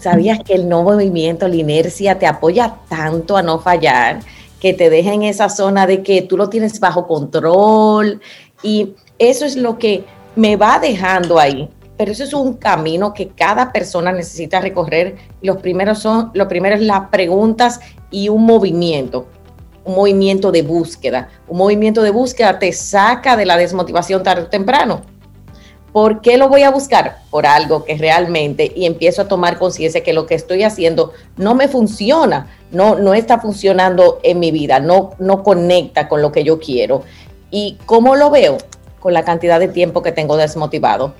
¿Sabías que el no movimiento, la inercia te apoya tanto a no fallar? que te deja en esa zona de que tú lo tienes bajo control y eso es lo que me va dejando ahí. Pero eso es un camino que cada persona necesita recorrer. Los primeros son, lo primero es las preguntas y un movimiento, un movimiento de búsqueda. Un movimiento de búsqueda te saca de la desmotivación tarde o temprano. ¿Por qué lo voy a buscar? Por algo que realmente y empiezo a tomar conciencia que lo que estoy haciendo no me funciona, no, no está funcionando en mi vida, no, no conecta con lo que yo quiero. ¿Y cómo lo veo? Con la cantidad de tiempo que tengo desmotivado.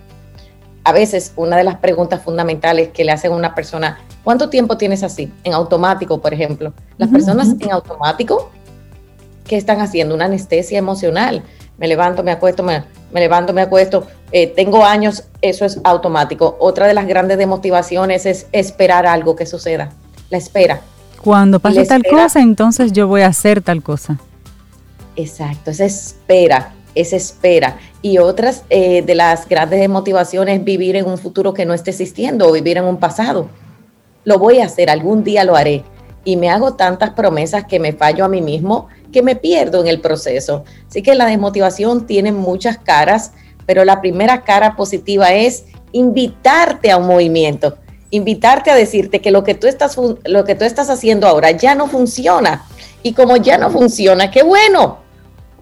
A veces una de las preguntas fundamentales que le hacen a una persona, ¿cuánto tiempo tienes así? En automático, por ejemplo. Las personas en automático, ¿qué están haciendo? Una anestesia emocional. Me levanto, me acuesto, me, me levanto, me acuesto, eh, tengo años, eso es automático. Otra de las grandes demotivaciones es esperar algo que suceda, la espera. Cuando pase tal cosa, entonces yo voy a hacer tal cosa. Exacto, esa espera, esa espera. Y otras eh, de las grandes demotivaciones es vivir en un futuro que no esté existiendo o vivir en un pasado. Lo voy a hacer, algún día lo haré. Y me hago tantas promesas que me fallo a mí mismo que me pierdo en el proceso. Así que la desmotivación tiene muchas caras, pero la primera cara positiva es invitarte a un movimiento, invitarte a decirte que lo que tú estás, lo que tú estás haciendo ahora ya no funciona. Y como ya no funciona, qué bueno,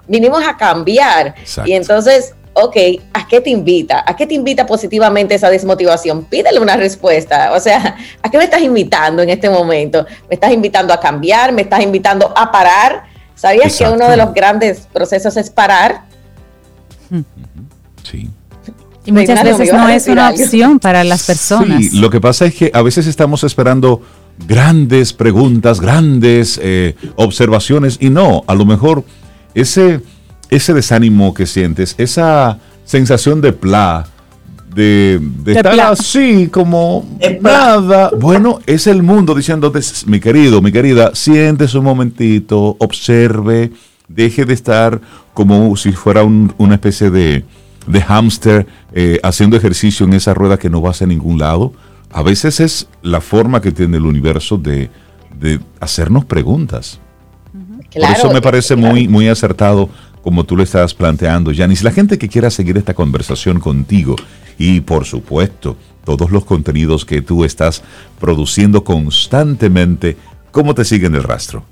vinimos a cambiar. Y entonces, ok, ¿a qué te invita? ¿A qué te invita positivamente esa desmotivación? Pídele una respuesta. O sea, ¿a qué me estás invitando en este momento? ¿Me estás invitando a cambiar? ¿Me estás invitando a parar? ¿Sabías que uno de los grandes procesos es parar? Sí. Y muchas veces no es una opción para las personas. Sí, lo que pasa es que a veces estamos esperando grandes preguntas, grandes eh, observaciones y no, a lo mejor ese, ese desánimo que sientes, esa sensación de pla, de, estar así como nada. Bueno, es el mundo diciéndote, mi querido, mi querida, siéntese un momentito, observe, deje de estar como si fuera una especie de, de hámster eh, haciendo ejercicio en esa rueda que no va hacia ningún lado. A veces es la forma que tiene el universo de, hacernos preguntas. Por eso me parece muy, muy acertado como tú lo estás planteando, Yanis. La gente que quiera seguir esta conversación contigo y por supuesto todos los contenidos que tú estás produciendo constantemente, ¿cómo te siguen el rastro?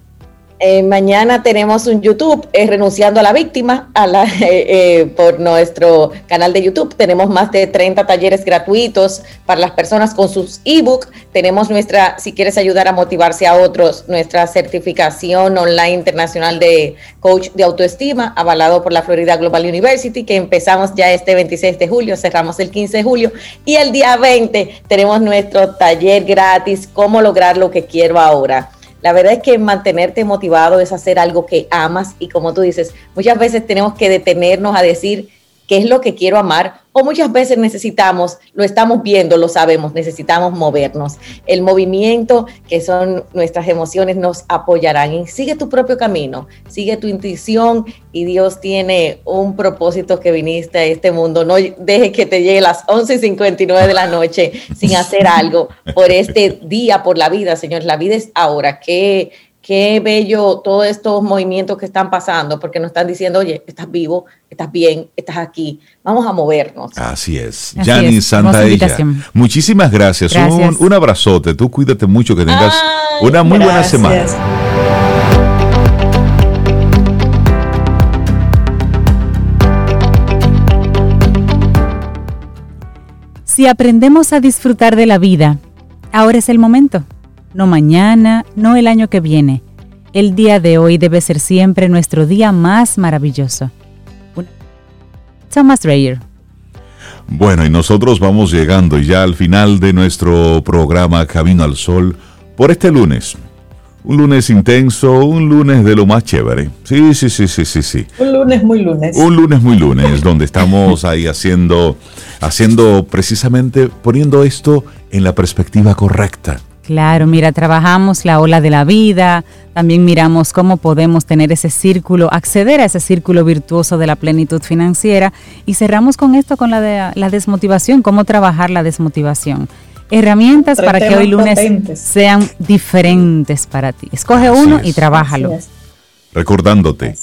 Eh, mañana tenemos un YouTube, eh, Renunciando a la Víctima, a la, eh, por nuestro canal de YouTube. Tenemos más de 30 talleres gratuitos para las personas con sus ebook. Tenemos nuestra, si quieres ayudar a motivarse a otros, nuestra certificación online internacional de coach de autoestima, avalado por la Florida Global University, que empezamos ya este 26 de julio, cerramos el 15 de julio. Y el día 20 tenemos nuestro taller gratis, cómo lograr lo que quiero ahora. La verdad es que mantenerte motivado es hacer algo que amas y como tú dices, muchas veces tenemos que detenernos a decir qué es lo que quiero amar o muchas veces necesitamos, lo estamos viendo, lo sabemos, necesitamos movernos. El movimiento, que son nuestras emociones, nos apoyarán. Y sigue tu propio camino, sigue tu intuición y Dios tiene un propósito que viniste a este mundo. No dejes que te llegue las 11.59 de la noche sin hacer algo por este día, por la vida, Señor. La vida es ahora. que qué bello todos estos movimientos que están pasando, porque nos están diciendo, oye, estás vivo, estás bien, estás aquí, vamos a movernos. Así es. Yanni Santaella, muchísimas gracias. Un, abrazote, tú cuídate mucho, que tengas una muy buena semana. Si aprendemos a disfrutar de la vida, ahora es el momento no mañana, no el año que viene. El día de hoy debe ser siempre nuestro día más maravilloso. Thomas Dreyer. Bueno, y nosotros vamos llegando ya al final de nuestro programa Camino al Sol por este lunes. Un lunes intenso, un lunes de lo más chévere. Sí, sí, sí, sí, sí, sí. Un lunes muy lunes. Un lunes muy lunes, donde estamos ahí haciendo, haciendo precisamente, poniendo esto en la perspectiva correcta. Claro, mira, trabajamos la ola de la vida, también miramos cómo podemos tener ese círculo, acceder a ese círculo virtuoso de la plenitud financiera y cerramos con esto, con la, de, la desmotivación, cómo trabajar la desmotivación. Herramientas para que hoy lunes sean diferentes para ti. Escoge uno y trabájalo. recordándote,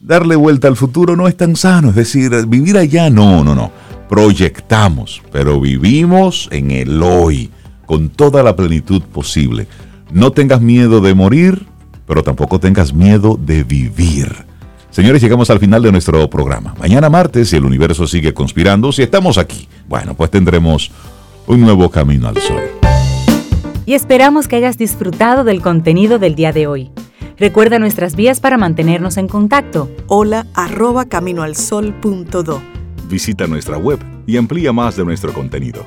darle vuelta al futuro no es tan sano, es decir, vivir allá no, no, no. Proyectamos, pero vivimos en el hoy, con toda la plenitud posible. No tengas miedo de morir, pero tampoco tengas miedo de vivir. Señores, llegamos al final de nuestro programa. Mañana martes, si el universo sigue conspirando, si estamos aquí, bueno, pues tendremos un nuevo camino al sol. Y esperamos que hayas disfrutado del contenido del día de hoy. Recuerda nuestras vías para mantenernos en contacto. Hola arroba caminoalsol.do. Visita nuestra web y amplía más de nuestro contenido.